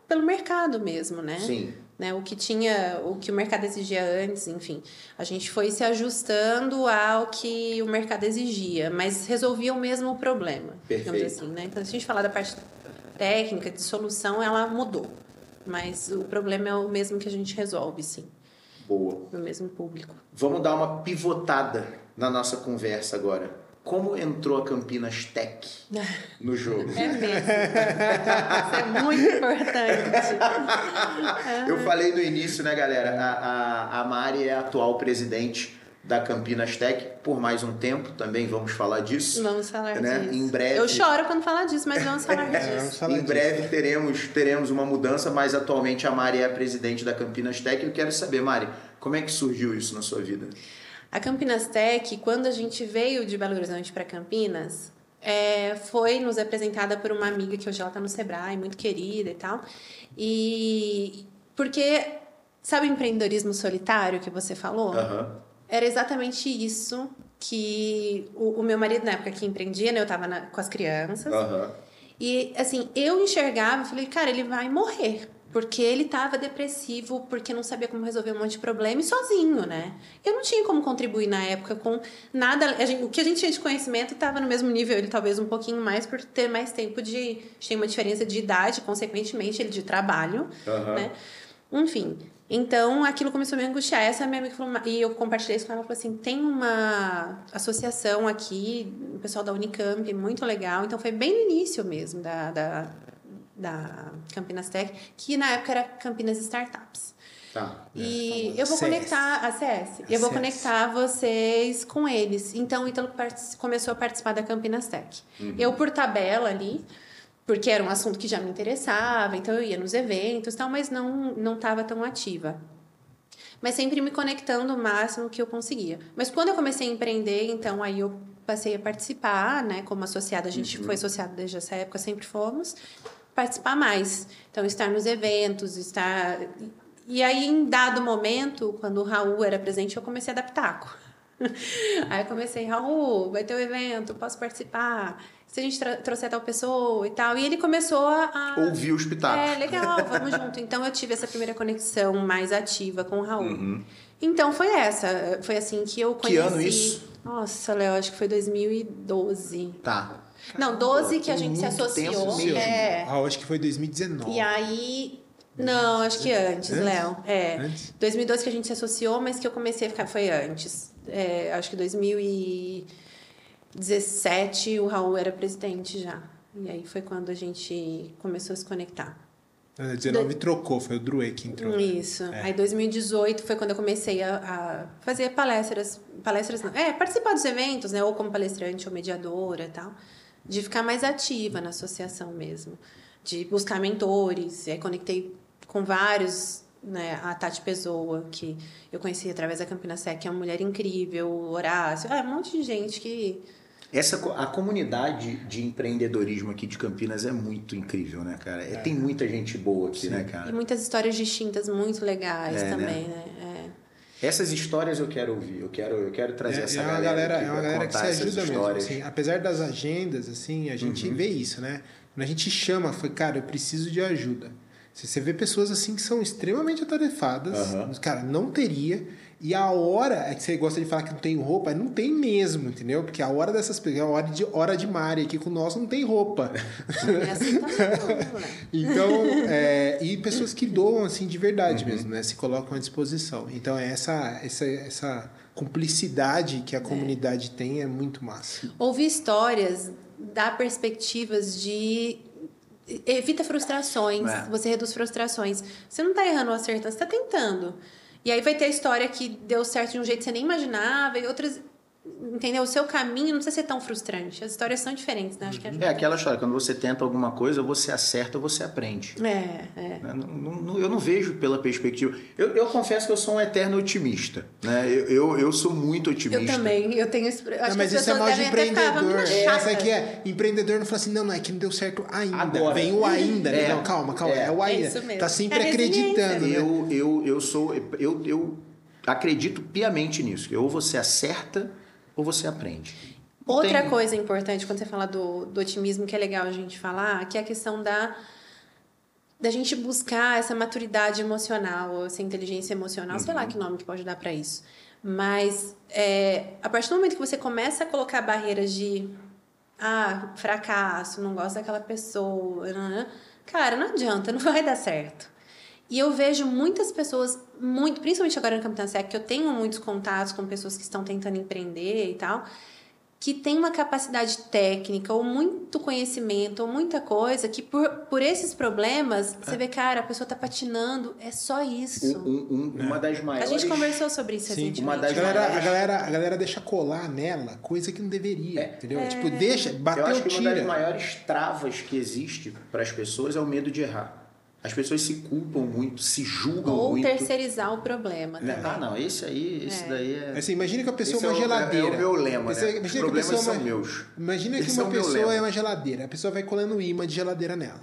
pelo mercado mesmo, né? Sim. né? O que tinha, o que o mercado exigia antes, enfim. A gente foi se ajustando ao que o mercado exigia, mas resolvia o mesmo problema, Perfeito. digamos assim, né? Então, se a gente falar da parte técnica, de solução, ela mudou. Mas o problema é o mesmo que a gente resolve, sim. Boa. No mesmo público. Vamos dar uma pivotada na nossa conversa agora. Como entrou a Campinas Tech no jogo? É mesmo. Isso é muito importante. Eu falei no início, né, galera? A, a, a Mari é a atual presidente da Campinas Tech por mais um tempo, também vamos falar disso. Vamos falar né? disso. Em breve. Eu choro quando falar disso, mas vamos falar É, vamos disso. falar em disso. breve teremos, teremos uma mudança, mas atualmente a Mari é a presidente da Campinas Tech. Eu quero saber, Mari, como é que surgiu isso na sua vida? A Campinas Tech, quando a gente veio de Belo Horizonte para Campinas, é, foi nos apresentada por uma amiga que hoje ela está no Sebrae, muito querida e tal. E porque sabe o empreendedorismo solitário que você falou? Aham. Era exatamente isso que o, o meu marido na época que empreendia, né, eu estava com as crianças. Aham. E assim, eu enxergava, falei, cara, ele vai morrer. Porque ele estava depressivo, porque não sabia como resolver um monte de problema e sozinho, né? Eu não tinha como contribuir na época com nada. gente- o que a gente tinha de conhecimento estava no mesmo nível, ele talvez um pouquinho mais, por ter mais tempo de. A gente tem uma diferença de idade, consequentemente, ele de trabalho, Aham. né? Enfim. Então, aquilo começou a me angustiar. Essa minha amiga falou, e eu compartilhei isso com ela, falou assim, tem uma associação aqui, o pessoal da Unicamp, muito legal. Então, foi bem no início mesmo da, da, da Campinas Tech, que na época era Campinas Startups. Tá. E eu vou CS. conectar a CS. E eu vou CS. conectar vocês com eles. Então, o Ítalo partic- começou a participar da Campinas Tech. Eu, por tabela ali, porque era um assunto que já me interessava, então eu ia nos eventos tal, mas não não estava tão ativa. Mas sempre me conectando o máximo que eu conseguia. Mas quando eu comecei a empreender, então aí eu passei a participar, né, como associada, a gente foi associado desde essa época, sempre fomos participar mais. Então estar nos eventos, estar e aí em dado momento, quando o Raul era presente, eu comecei a pitaco. Aí eu comecei, Raul, vai ter um evento, posso participar? Se a gente trouxer tal pessoa e tal. E ele começou a. a- Ouvi os pitacos. é, legal, vamos junto. Então eu tive essa primeira conexão mais ativa com o Raul. Então foi essa. Foi assim que eu Uhum. Que conheci. ano isso? Nossa, Léo, acho que foi 2012. Tá. Não, 12 que a gente se associou. É. Ah, acho que foi 2019. E aí. Não, acho que antes, Antes? Léo. É. Antes? 2012 que a gente se associou, mas que eu comecei a ficar foi antes. É, acho que 2017 o Raul era presidente já. E aí foi quando a gente começou a se conectar. Ah, 19 trocou, foi o Druê que entrou. Isso. Aí 2018 foi quando eu comecei a, a fazer palestras, palestras não, é, participar dos eventos, né, ou como palestrante ou mediadora e tal, de ficar mais ativa na associação mesmo, de buscar mentores, e aí conectei com vários, né, a Tati Pessoa, que eu conheci através da Campinas Sec, que é uma mulher incrível, o Horácio, é um monte de gente que Essa, a comunidade de empreendedorismo aqui de Campinas é muito incrível, né, cara? É, Tem muita gente boa aqui, né, e cara? muitas histórias distintas muito legais É, né? também, né? É. Essas histórias eu quero ouvir, eu quero, eu quero trazer É, essa é galera, galera, aqui é uma galera que contar se ajuda mesmo. assim. apesar das agendas, assim, a gente Uhum. vê isso, né? Quando a gente chama, foi, cara, eu preciso de ajuda. Você vê pessoas assim que são extremamente atarefadas, Aham. cara, não teria. E a hora, é que você gosta de falar que não tem roupa, não tem mesmo, entendeu? Porque a hora dessas pessoas, a hora de, hora de Mari aqui com nós não tem roupa. É assim também, né? Então, é, e pessoas que doam assim de verdade Uhum. mesmo, né? Se colocam à disposição. Então, é essa, essa, essa cumplicidade que a comunidade tem é muito massa. Ouvir histórias dá perspectivas de. Evita frustrações, É. você reduz frustrações. Você não tá errando ou acertando, você tá tentando. E aí vai ter a história que deu certo de um jeito que você nem imaginava, e outras. Entendeu? O seu caminho não precisa ser tão frustrante. As histórias são diferentes, né? Acho que É aquela história, quando você tenta alguma coisa, você acerta ou você aprende. É, é. Né? Não- eu não vejo pela perspectiva. Eu, eu confesso que eu sou um eterno otimista. Né? Eu, eu, eu sou muito otimista. Eu também, eu tenho. Acho Não, mas as isso é pessoas mal de empreendedor. muito É. Essa aqui é empreendedor não fala assim, não, não, é que não deu certo ainda. Agora. Vem o ainda, né? É. Não, calma, calma. É. É, o ainda. É isso mesmo. Tá sempre É acreditando, né? Eu, eu, eu sou. Eu, eu acredito piamente nisso. Ou você acerta ou você aprende. Outra Tem- coisa importante quando você fala do, do otimismo que é legal a gente falar, que é a questão da da gente buscar essa maturidade emocional, essa inteligência emocional, sei lá Uhum. que nome que pode dar para isso. Mas é, a partir do momento que você começa a colocar barreiras de ah, fracasso, não gosto daquela pessoa, nananã, cara, não adianta, não vai dar certo. E eu vejo muitas pessoas, muito, principalmente agora no Capitã Sec, que eu tenho muitos contatos com pessoas que estão tentando empreender e tal, que tem uma capacidade técnica ou muito conhecimento ou muita coisa que por, por esses problemas você vê, cara, a pessoa tá patinando, é só isso. Um- um- uma das A maiores. gente conversou sobre isso Sim, recentemente. uma A das galera, a, maiores- galera, a galera deixa colar nela coisa que não deveria, entendeu? Tipo, deixa, É. Eu bateu, acho que uma das tira. maiores travas que existe para as pessoas é o medo de errar. As pessoas se culpam muito, se julgam Ou muito. terceirizar o problema. Né? também. Ah, não, esse aí, esse daí é. Assim, imagina que a pessoa Esse é uma é o- geladeira. é o meu lema, Você- né? imagina Os que a problemas pessoa é são uma- meus. Imagina que Esse uma é pessoa é uma geladeira. A pessoa vai colando imã de geladeira nela.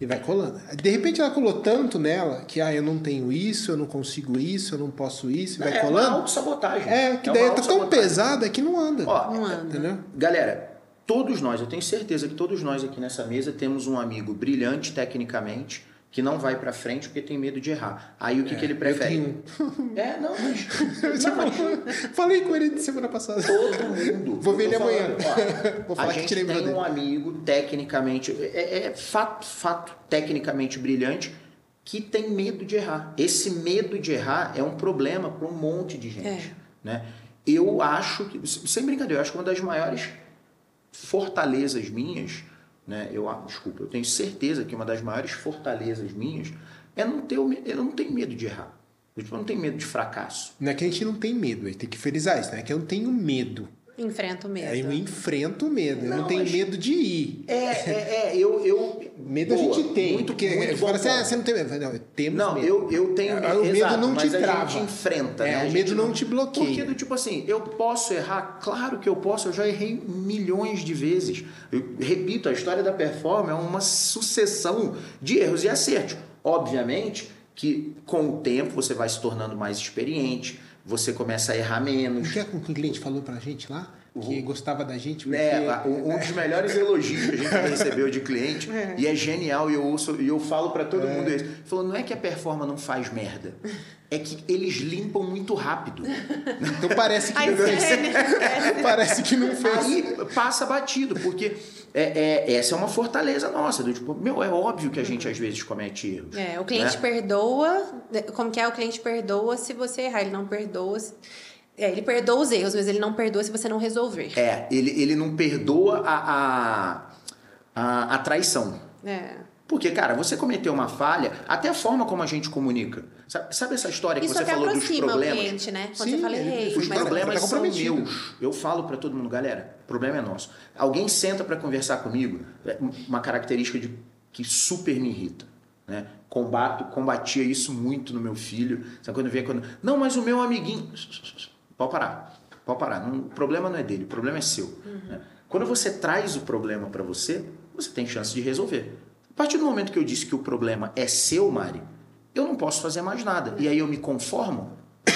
E vai colando. De repente ela colou tanto nela que, ah, eu não tenho isso, eu não consigo isso, eu não posso isso. E vai é uma colando. autossabotagem. É, que daí tá tão pesada que não anda. Ó, Não anda. Entendeu? Galera, todos nós, eu tenho certeza que todos nós aqui nessa mesa temos um amigo brilhante tecnicamente que não vai pra frente porque tem medo de errar. Aí o que, que ele prefere? É, tenho É, não, mas. Não, mas falou- Falei com ele semana passada. todo mundo. Vou ver Eu ele amanhã. ó, Vou falar a que gente te lembrou tem dele. um amigo tecnicamente, é, é fato, fato tecnicamente brilhante que tem medo de errar. Esse medo de errar é um problema para um monte de gente. É. Né? Eu acho que, sem brincadeira, eu acho que uma das maiores fortalezas minhas, né? Eu, ah, desculpa, eu tenho certeza que uma das maiores fortalezas minhas é não ter, eu não tenho medo de errar. Eu tipo, não tenho medo de fracasso. Não é que a gente não tem medo, a gente tem que frisar isso, né? É que eu não tenho medo. Enfrenta o medo. Aí eu enfrento o medo. eu não Não, tenho mas- medo de ir. É, é, é, eu, eu Medo Boa, a gente tem. Muito, porque muito fala bom assim, ah, você não tem medo. Não, temos Não, medo. eu, eu tenho É, o medo exato, não te mas a trava. gente enfrenta, É, né? O medo não te bloqueia. Porque do tipo assim, eu posso errar? Claro que eu posso, eu já errei milhões de vezes. Eu repito, a história da performance é uma sucessão de erros e acertos. Obviamente que com o tempo você vai se tornando mais experiente, você começa a errar menos. O que é que o cliente falou pra gente lá? Que gostava da gente porque... É, um um dos melhores elogios que a gente recebeu de cliente, e é genial, e eu ouço, e eu falo pra todo mundo isso. Falou, não é que a performance não faz merda, é que eles limpam muito rápido. Então parece que não fez. parece que não fez. Aí passa batido, porque é, é- essa é uma fortaleza nossa. Do tipo, meu, é óbvio que a gente às vezes comete erros. É, o cliente né? perdoa. Como que é? O cliente perdoa se você errar, ele não perdoa. Se... É, ele perdoa os erros, mas ele não perdoa se você não resolver. É, ele, ele não perdoa a, a, a, a traição. É. Porque, cara, você cometeu uma falha, até a forma como a gente comunica. Sabe, sabe essa história que Isso você falou dos aproxima o problemas? cliente, né? Quando Sim, você fala ele-. Os mas- problemas tá são meus. Eu falo pra todo mundo, galera, o problema é nosso. Alguém senta pra conversar comigo, é uma característica de, que super me irrita. Né? Combato, combatia isso muito no meu filho. Sabe quando vê quando. Não, mas o meu amiguinho. Pode parar. Pode parar. Não, o problema não é dele, o problema é seu. né? Quando você traz o problema pra você, você tem chance de resolver. A partir do momento que eu disse que o problema é seu, Mari, eu não posso fazer mais nada. E aí eu me conformo,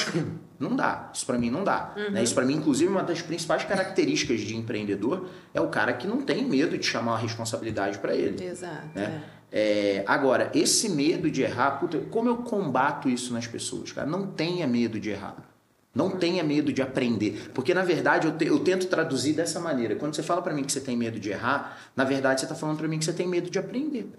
não dá. Isso pra mim não dá. né? Isso pra mim, inclusive, uma das principais características de empreendedor é o cara que não tem medo de chamar a responsabilidade pra ele. Exato. Né? É, agora, esse medo de errar, puta, como eu combato isso nas pessoas, cara? Não tenha medo de errar. Não tenha medo de aprender. Porque, na verdade, eu, te- eu tento traduzir dessa maneira. Quando você fala pra mim que você tem medo de errar, na verdade, você tá falando pra mim que você tem medo de aprender.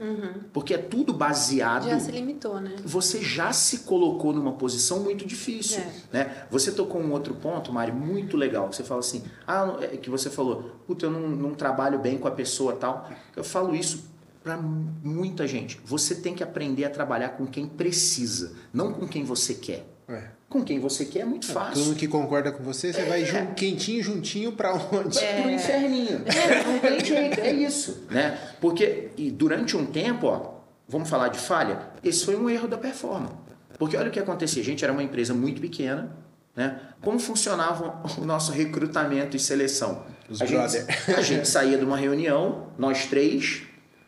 Porque é tudo baseado Uhum. Já se limitou, né? você já se colocou numa posição muito difícil, É. né? Você tocou um outro ponto, Mari, muito legal. Você fala assim, ah, é que você falou, puta, eu não, não trabalho bem com a pessoa tal. Eu falo isso para muita gente. Você tem que aprender a trabalhar com quem precisa, não com quem você quer. É. Com quem você quer é muito Todo fácil. mundo que concorda com você, você vai jun- quentinho, juntinho pra onde? É. Pro inferninho. É, não tem jeito, é isso. Né? Porque e durante um tempo, ó, vamos falar de falha, esse foi um erro da performance. Porque olha o que acontecia, a gente era uma empresa muito pequena, né? Como funcionava o nosso recrutamento e seleção? Os a, gente, a gente saía de uma reunião, nós três,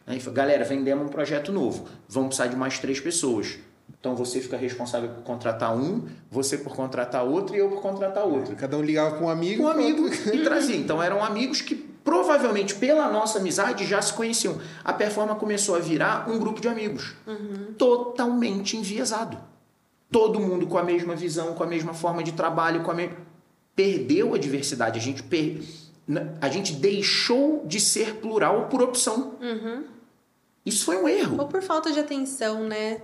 né? e falou, galera, vendemos um projeto novo, vamos precisar de mais três pessoas. Então você fica responsável por contratar um, você por contratar outro e eu por contratar outro Cada um ligava pra um amigo. um amigo pronto. e trazia. Então eram amigos que provavelmente pela nossa amizade já se conheciam. A Performa começou a virar um grupo de amigos. Totalmente enviesado. Todo mundo com a mesma visão, com a mesma forma de trabalho, com a mesma. Perdeu a diversidade. A gente, per... a gente deixou de ser plural por opção. Isso foi um erro. Ou por falta de atenção, né?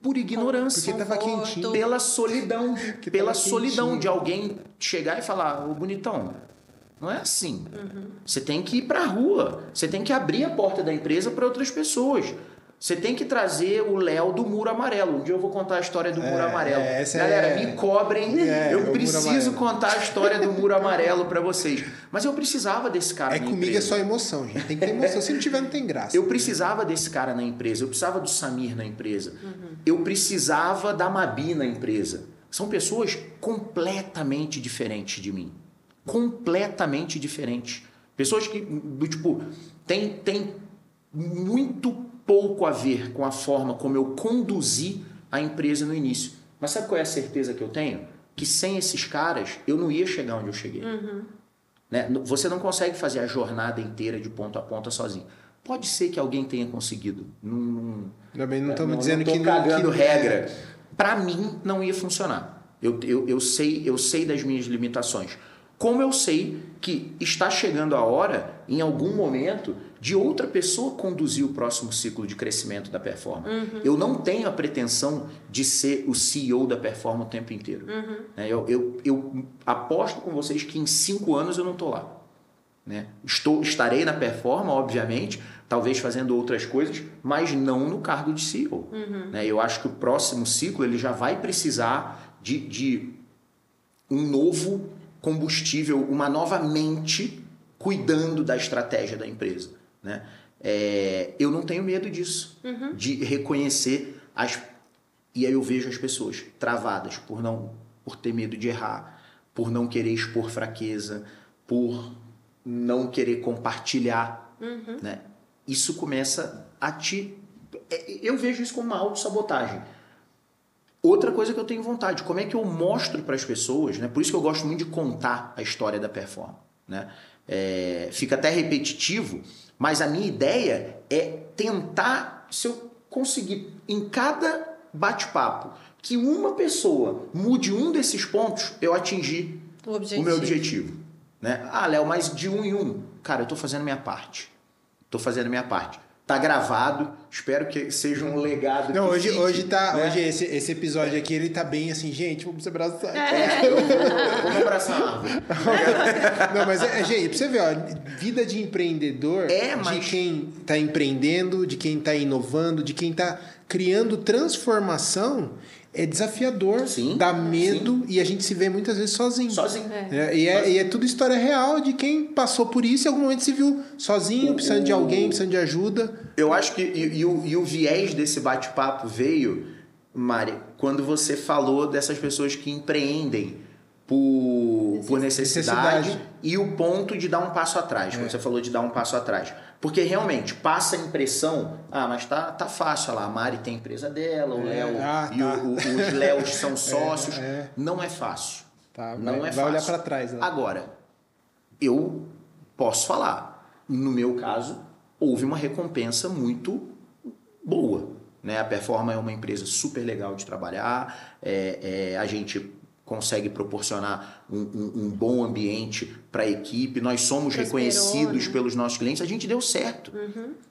Por ignorância. Porque tava quentinho. Pela solidão. Pela tava solidão quentinho. de alguém chegar e falar, ô bonitão, não é assim. Você tem que ir pra rua. Você tem que abrir a porta da empresa para outras pessoas. Você tem que trazer o Léo do Muro Amarelo. Um dia eu vou contar a história do Muro Amarelo. é, essa Galera, é- me cobrem. É, o eu preciso contar a história do Muro Amarelo para vocês. Mas eu precisava desse cara É na comigo é empresa. só emoção, gente. Tem que ter emoção. Se não tiver, não tem graça. Eu precisava desse cara na empresa, eu precisava do Samir na empresa, eu precisava da Mabi na empresa. São pessoas completamente diferentes de mim. Completamente diferentes. Pessoas que, do tipo, tem, tem muito pouco a ver com a forma como eu conduzi a empresa no início. Mas sabe qual é a certeza que eu tenho? Que sem esses caras eu não ia chegar onde eu cheguei. Né? N- Você não consegue fazer a jornada inteira de ponta a ponta sozinho. Pode ser que alguém tenha conseguido. Não, não, Também não é, estamos dizendo tô que não. que- regra. Para mim não ia funcionar. Eu, eu, eu sei eu sei das minhas limitações. Como eu sei que está chegando a hora, em algum momento, de outra pessoa conduzir o próximo ciclo de crescimento da performance. Eu não tenho a pretensão de ser o CEO da performance o tempo inteiro. Né? Eu, eu, eu aposto com vocês que em cinco anos eu não estou lá. Né? Estou, estarei na performance, obviamente, talvez fazendo outras coisas, mas não no cargo de CEO. Né? Eu acho que o próximo ciclo ele já vai precisar de, de um novo combustível, uma nova mente cuidando da estratégia da empresa. Né? É, eu não tenho medo disso, de reconhecer as. E aí eu vejo as pessoas travadas por não por ter medo de errar, por não querer expor fraqueza, por não querer compartilhar. Né? Isso começa a te. é, Eu vejo isso como uma autossabotagem. Outra coisa que eu tenho vontade, como é que eu mostro para as pessoas, né? Por isso que eu gosto muito de contar a história da performance, né? É, fica até repetitivo, mas a minha ideia é tentar, se eu conseguir em cada bate-papo que uma pessoa mude um desses pontos, eu atingi O o meu objetivo. Né? Ah, Léo, mas de um em um. Cara, eu tô fazendo a minha parte. Tô fazendo a minha parte. Tá gravado. Espero que seja um legado. Não, que hoje, fique, hoje tá. né? Hoje esse, esse episódio aqui, ele tá bem assim, gente, vamos se abraçar. É, eu vou, vamos abraçar a árvore. Não, mas é, é, gente, pra você ver, ó, vida de empreendedor, É, mas- de quem tá empreendendo, de quem tá inovando, de quem tá criando transformação, é desafiador, Sim, dá medo e a gente se vê muitas vezes sozinho. Sozinho. É, e, é, e é tudo história real de quem passou por isso e em algum momento se viu sozinho, precisando de alguém, precisando de ajuda. Eu acho que. E, e o, e o viés desse bate-papo veio, Mari, quando você falou dessas pessoas que empreendem por, por necessidade, Necessidade. e o ponto de dar um passo atrás, É. quando você falou de dar um passo atrás. Porque realmente passa a impressão, ah, mas tá, tá fácil, olha lá, a Mari tem a empresa dela, o Léo ah, e tá. o- o- os Léos são sócios. é. Não é fácil. Tá, Não vai, é vai olhar fácil. pra trás. Né? Agora, eu posso falar, no meu caso, houve uma recompensa muito boa. Né? A Performa é uma empresa super legal de trabalhar, é, é, a gente consegue proporcionar um, um- um bom ambiente para a equipe, nós somos Prosperou, reconhecidos né? pelos nossos clientes, a gente deu certo.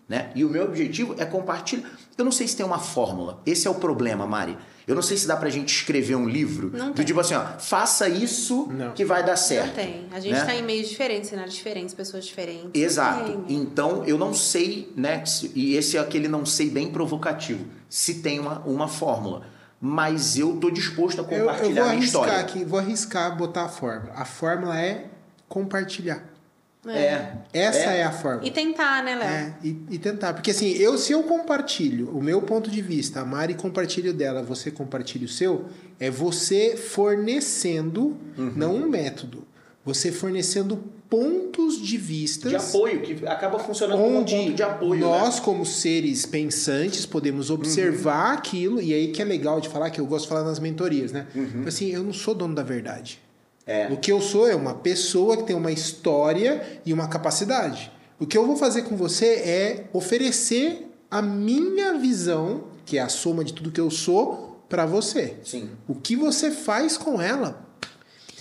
Né? E o meu objetivo é compartilhar. Eu não sei se tem uma fórmula, esse é o problema, Mari. Eu não sei se dá pra gente escrever um livro Não do tem. tipo assim, ó, faça isso Não. que vai dar certo. Não tem. A gente né? tá em meios diferentes, cenários diferentes, pessoas diferentes. Exato. Então, eu não sei, né? E esse é aquele não sei bem provocativo. Se tem uma, uma fórmula. Mas eu tô disposto a Eu, eu compartilhar vou a história. aqui, vou arriscar botar a fórmula. A fórmula é compartilhar. É. Essa é, É. a fórmula. E tentar, né, Léo? É, e, e tentar. Porque assim, eu se eu compartilho o meu ponto de vista, a Mari compartilha o dela, você compartilha o seu, é você fornecendo, Uhum. não um método, você fornecendo pontos de vistas De apoio, que acaba funcionando como um onde ponto de apoio. né? nós, como seres pensantes, podemos observar aquilo, e aí que é legal de falar, que eu gosto de falar nas mentorias, né? Uhum. Assim, eu não sou dono da verdade. É. O que eu sou é uma pessoa que tem uma história e uma capacidade. O que eu vou fazer com você é oferecer a minha visão, que é a soma de tudo que eu sou, para você. Sim. O que você faz com ela,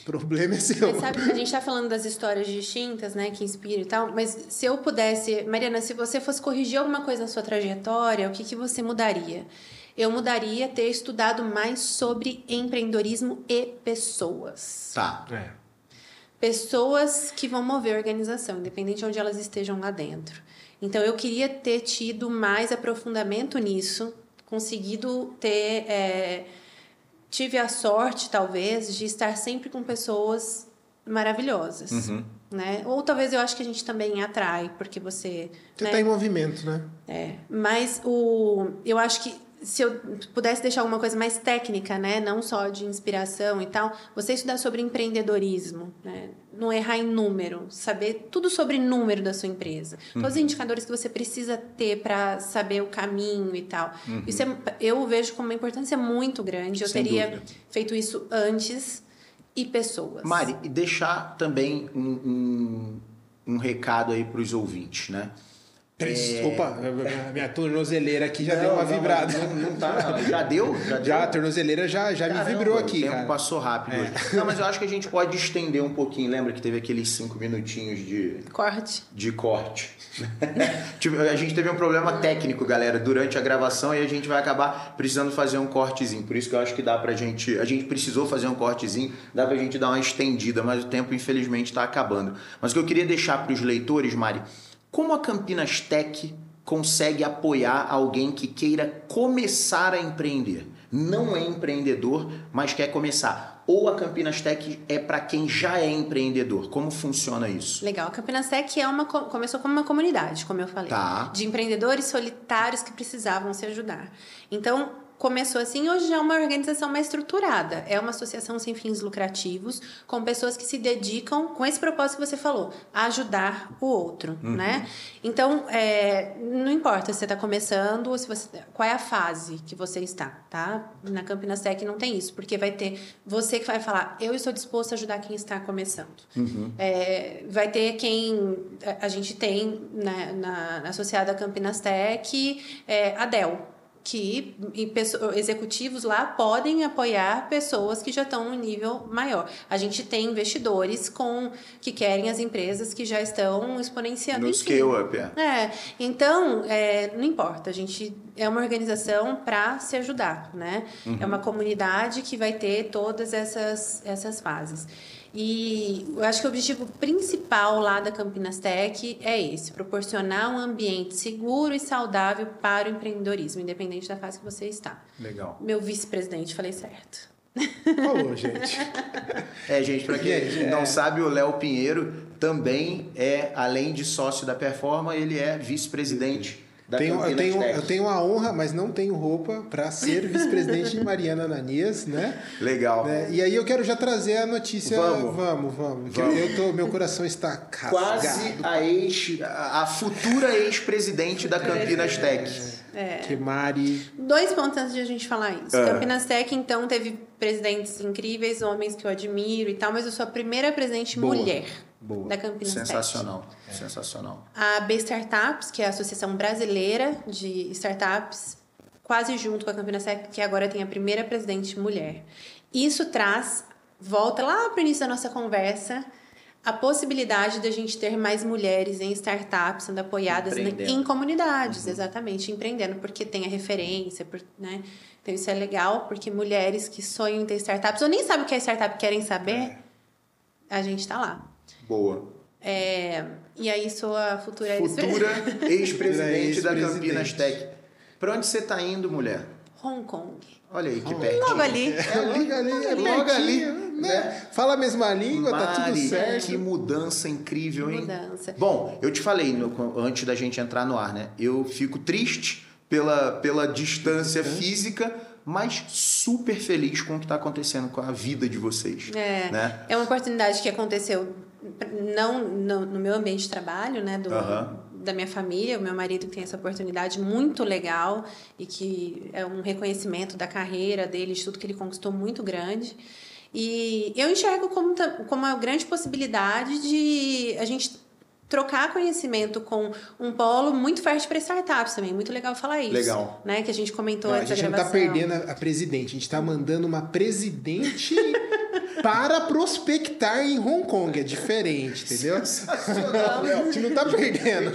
problema é seu. Mas sabe que a gente tá falando das histórias distintas, né, que inspiram e tal, mas se eu pudesse, Mariana, se você fosse corrigir alguma coisa na sua trajetória, o que, que você mudaria? Eu mudaria ter estudado mais sobre empreendedorismo e pessoas. Tá. É. Pessoas que vão mover a organização, independente de onde elas estejam lá dentro. Então, eu queria ter tido mais aprofundamento nisso, conseguido ter. é, tive a sorte, talvez, de estar sempre com pessoas maravilhosas. Uhum. Né? Ou talvez eu acho que a gente também atrai, porque você. Você né? está em movimento, né? É, mas o, eu acho que se eu pudesse deixar alguma coisa mais técnica, né, não só de inspiração e tal, você estudar sobre empreendedorismo, né, não errar em número, saber tudo sobre número da sua empresa, todos os indicadores que você precisa ter para saber o caminho e tal. Isso é, eu vejo como uma importância muito grande. Eu Sem teria dúvida. feito isso antes e pessoas. Mari, e deixar também um, um, um recado aí para os ouvintes, né? Opa, a minha tornozeleira aqui já Não, deu uma não, vibrada. Não, não tá. Já deu? Já, deu? Já, a tornozeleira já, já Caramba, me vibrou O aqui, tempo cara. passou rápido hoje. Não, mas eu acho que a gente pode estender um pouquinho. Lembra que teve aqueles cinco minutinhos de, Corte. de corte? A gente teve um problema técnico, galera, durante a gravação e a gente vai acabar precisando fazer um cortezinho. Por isso que eu acho que dá pra gente. A gente precisou fazer um cortezinho, dá pra gente dar uma estendida, mas o tempo infelizmente tá acabando. Mas o que eu queria deixar pros leitores, Mari, como a Campinas Tech consegue apoiar alguém que queira começar a empreender? Não é empreendedor, mas quer começar. Ou a Campinas Tech é para quem já é empreendedor? Como funciona isso? Legal. A Campinas Tech é uma, co- começou como uma comunidade, como eu falei. Tá. De empreendedores solitários que precisavam se ajudar. Então, começou assim, hoje já é uma organização mais estruturada. É uma associação sem fins lucrativos, com pessoas que se dedicam com esse propósito que você falou, a ajudar o outro, né? Então, é, não importa se você está começando ou se você... Qual é a fase que você está, tá? Na Campinas Tech não tem isso, porque vai ter você que vai falar, eu estou disposto a ajudar quem está começando. É, vai ter quem a- gente tem na, na, na associada à Campinas Tech, é, a Dell, que executivos lá podem apoiar pessoas que já estão no nível maior. A gente tem investidores com que querem as empresas que já estão exponenciando. No Enfim. scale-up, é. É, então, é, não importa, a gente é uma organização para se ajudar, né? É uma comunidade que vai ter todas essas, essas fases. E eu acho que o objetivo principal lá da Campinas Tech é esse: proporcionar um ambiente seguro e saudável para o empreendedorismo, independente da fase que você está. Legal. Meu vice-presidente, falei certo. Falou, gente. É, gente, pra quem Gente, não é. sabe, o Léo Pinheiro também é, além de sócio da Performa, ele é vice-presidente Tenho, eu, tenho, eu tenho a honra, mas não tenho roupa para ser vice-presidente de Mariana Ananias, né? Legal. Né? E aí eu quero já trazer a notícia. Vamos. vamos. vamos, Vamos. Eu tô, meu coração está Quase rasgado. a ex, a futura ex-presidente da Campinas Tech. É. Que Mari. Dois pontos antes de a gente falar isso. Ah. Campinas Tech, então, teve presidentes incríveis, homens que eu admiro e tal, mas eu sou a primeira presidente Boa. mulher Boa. da Campinas. Sensacional, sensacional. A B Startups, que é a Associação Brasileira de Startups, quase junto com a Campinas Tech, que agora tem a primeira presidente mulher. Isso traz, volta lá para o início da nossa conversa, a possibilidade da gente ter mais mulheres em startups sendo apoiadas Empreendendo. em comunidades, exatamente, empreendendo, porque tem a referência, por- né? Então isso é legal, porque mulheres que sonham em ter startups, ou nem sabem o que é startup, querem saber, a gente está lá. Boa. É, e aí sou a futura Futura ex-presidente da ex-presidente. Campinas Tech. Pra onde você tá indo, mulher? Hong Kong. Olha aí, que pertinho. Logo ali. É logo ali, é logo ali, pertinho, né? Fala a mesma língua, tá tudo Mari, certo. que mudança incrível, hein? Mudança. Bom, eu te falei no- antes da gente entrar no ar, né? Eu fico triste pela, pela distância física, mas super feliz com o que está acontecendo com a vida de vocês. É, Né? é uma oportunidade que aconteceu não no, no meu ambiente de trabalho, né, do, da minha família, o meu marido que tem essa oportunidade muito legal e que é um reconhecimento da carreira dele, de tudo que ele conquistou muito grande. E eu enxergo como, como uma grande possibilidade de a gente trocar conhecimento com um polo muito fértil para startups também. Muito legal falar isso. Legal. Né? Que a gente comentou não, A gente não está perdendo a, a presidente, a gente está mandando uma presidente para prospectar em Hong Kong. É diferente, entendeu? a gente não está perdendo.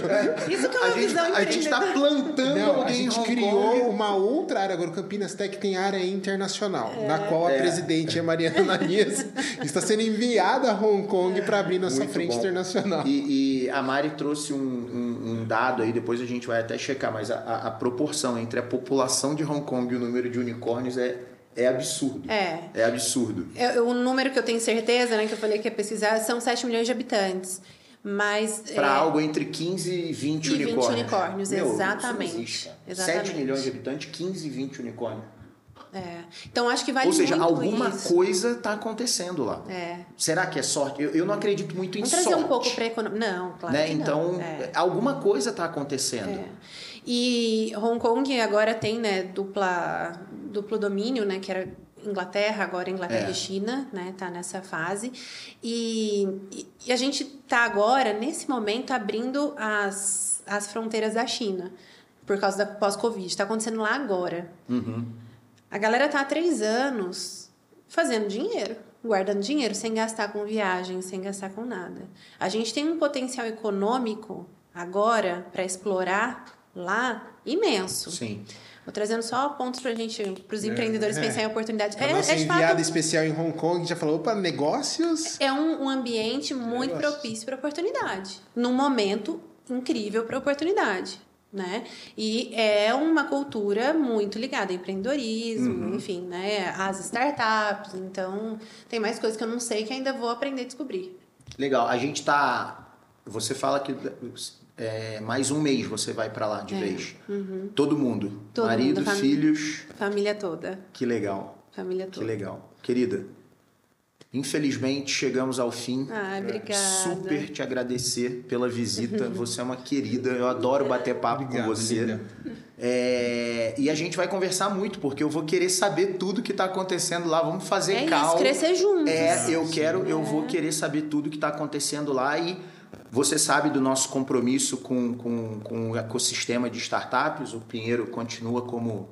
Isso que é uma a visão gente, A gente está plantando não, alguém A gente em Hong criou Kong. uma outra área. Agora o Campinas Tech tem área internacional, é. na qual a é. presidente é Mariana Nanias está sendo enviada a Hong Kong para abrir nossa Muito frente bom. internacional. E, e, a Mari trouxe um, um, um, dado aí, depois a gente vai até checar, mas a, a proporção entre a população de Hong Kong e o número de unicórnios é é absurdo. É. É absurdo. É, o número que eu tenho certeza, né, que eu falei que ia pesquisar, são 7 milhões de habitantes. Mas. Para é... algo entre 15 e 20 e unicórnios. 20 unicórnios, Meu, exatamente. Exatamente. 7 milhões de habitantes, 15 e 20 unicórnios. É. Então acho que vale Ou seja, alguma isso. coisa está acontecendo lá. É. Será que é sorte? Eu, eu não acredito muito em Vamos sorte. trazer um pouco para economia. Não, claro. Né? Que então, não. É. alguma coisa está acontecendo. É. E Hong Kong agora tem né, dupla, duplo domínio, né, que era Inglaterra, agora Inglaterra É. e China, né? Tá nessa fase. E, e a gente tá agora, nesse momento, abrindo as, as fronteiras da China. Por causa da pós-Covid. Está acontecendo lá agora. Uhum. A galera tá há três anos fazendo dinheiro. Guardando dinheiro, sem gastar com viagem, sem gastar com nada. A gente tem um potencial econômico agora para explorar lá imenso. Sim. Vou trazendo só pontos para gente, para os empreendedores é. pensarem em oportunidades. A é, nossa é enviada fato, especial em Hong Kong já falou, opa, negócios? é um, um ambiente muito Negócios. propício para oportunidade. Num momento incrível para oportunidade. Né? E é uma cultura muito ligada ao empreendedorismo, Uhum. enfim, né? As startups. Então, tem mais coisas que eu não sei que ainda vou aprender a descobrir. Legal. A gente tá. Você fala que é, mais um mês você vai para lá de É. vez. Uhum. Todo mundo. Todo Marido, mundo, filhos. Família toda. Que legal. Família Que toda. legal. Querida, infelizmente chegamos ao fim. Ah, obrigada. Super te agradecer pela visita. Você é uma querida. Eu adoro bater papo Obrigado, com você. linda. É, e a gente vai conversar muito, porque eu vou querer saber tudo que está acontecendo lá. Vamos fazer É cal. isso, crescer juntos. É, eu quero, eu vou querer saber tudo que está acontecendo lá e você sabe do nosso compromisso com, com, com o ecossistema de startups. O Pinheiro continua como,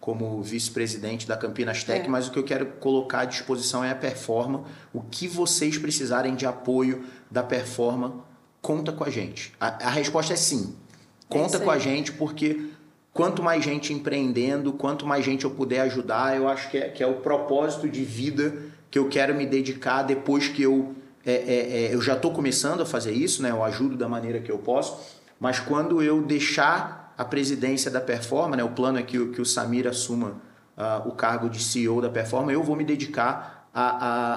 como vice-presidente da Campinas Tech, É. mas o que eu quero colocar à disposição é a Performa. O que vocês precisarem de apoio da Performa, conta com a gente. A, a resposta é sim. Conta isso com a gente, porque quanto mais gente empreendendo, quanto mais gente eu puder ajudar, eu acho que é, que é o propósito de vida que eu quero me dedicar depois que eu. É, é, é, eu já estou começando a fazer isso, né? eu ajudo da maneira que eu posso, mas quando eu deixar a presidência da Performa, né? o plano é que, o- que o Samir assuma ah, o cargo de CEO da Performa, eu vou me dedicar à,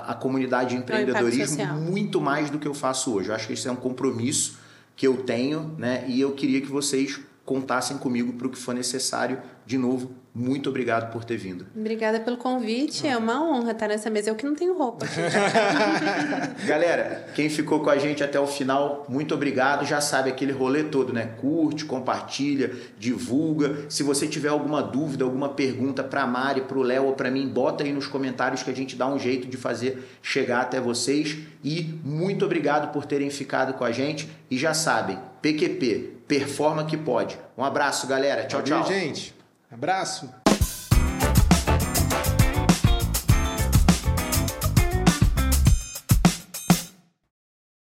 à, à comunidade de empreendedorismo muito mais do que eu faço hoje. Eu acho que isso é um compromisso que eu tenho, né? E eu queria que vocês contassem comigo para o que for necessário. De novo, muito obrigado por ter vindo. Obrigada pelo convite. É uma honra estar nessa mesa. Eu que não tenho roupa. Galera, quem ficou com a gente até o final, muito obrigado. Já sabe aquele rolê todo, né? Curte, compartilha, divulga. Se você tiver alguma dúvida, alguma pergunta para Mari, para o Léo ou para mim, bota aí nos comentários que a gente dá um jeito de fazer chegar até vocês. E muito obrigado por terem ficado com a gente. E já sabem, PQP, performa que pode. Um abraço, galera. Tchau, Valeu, tchau. gente. Abraço.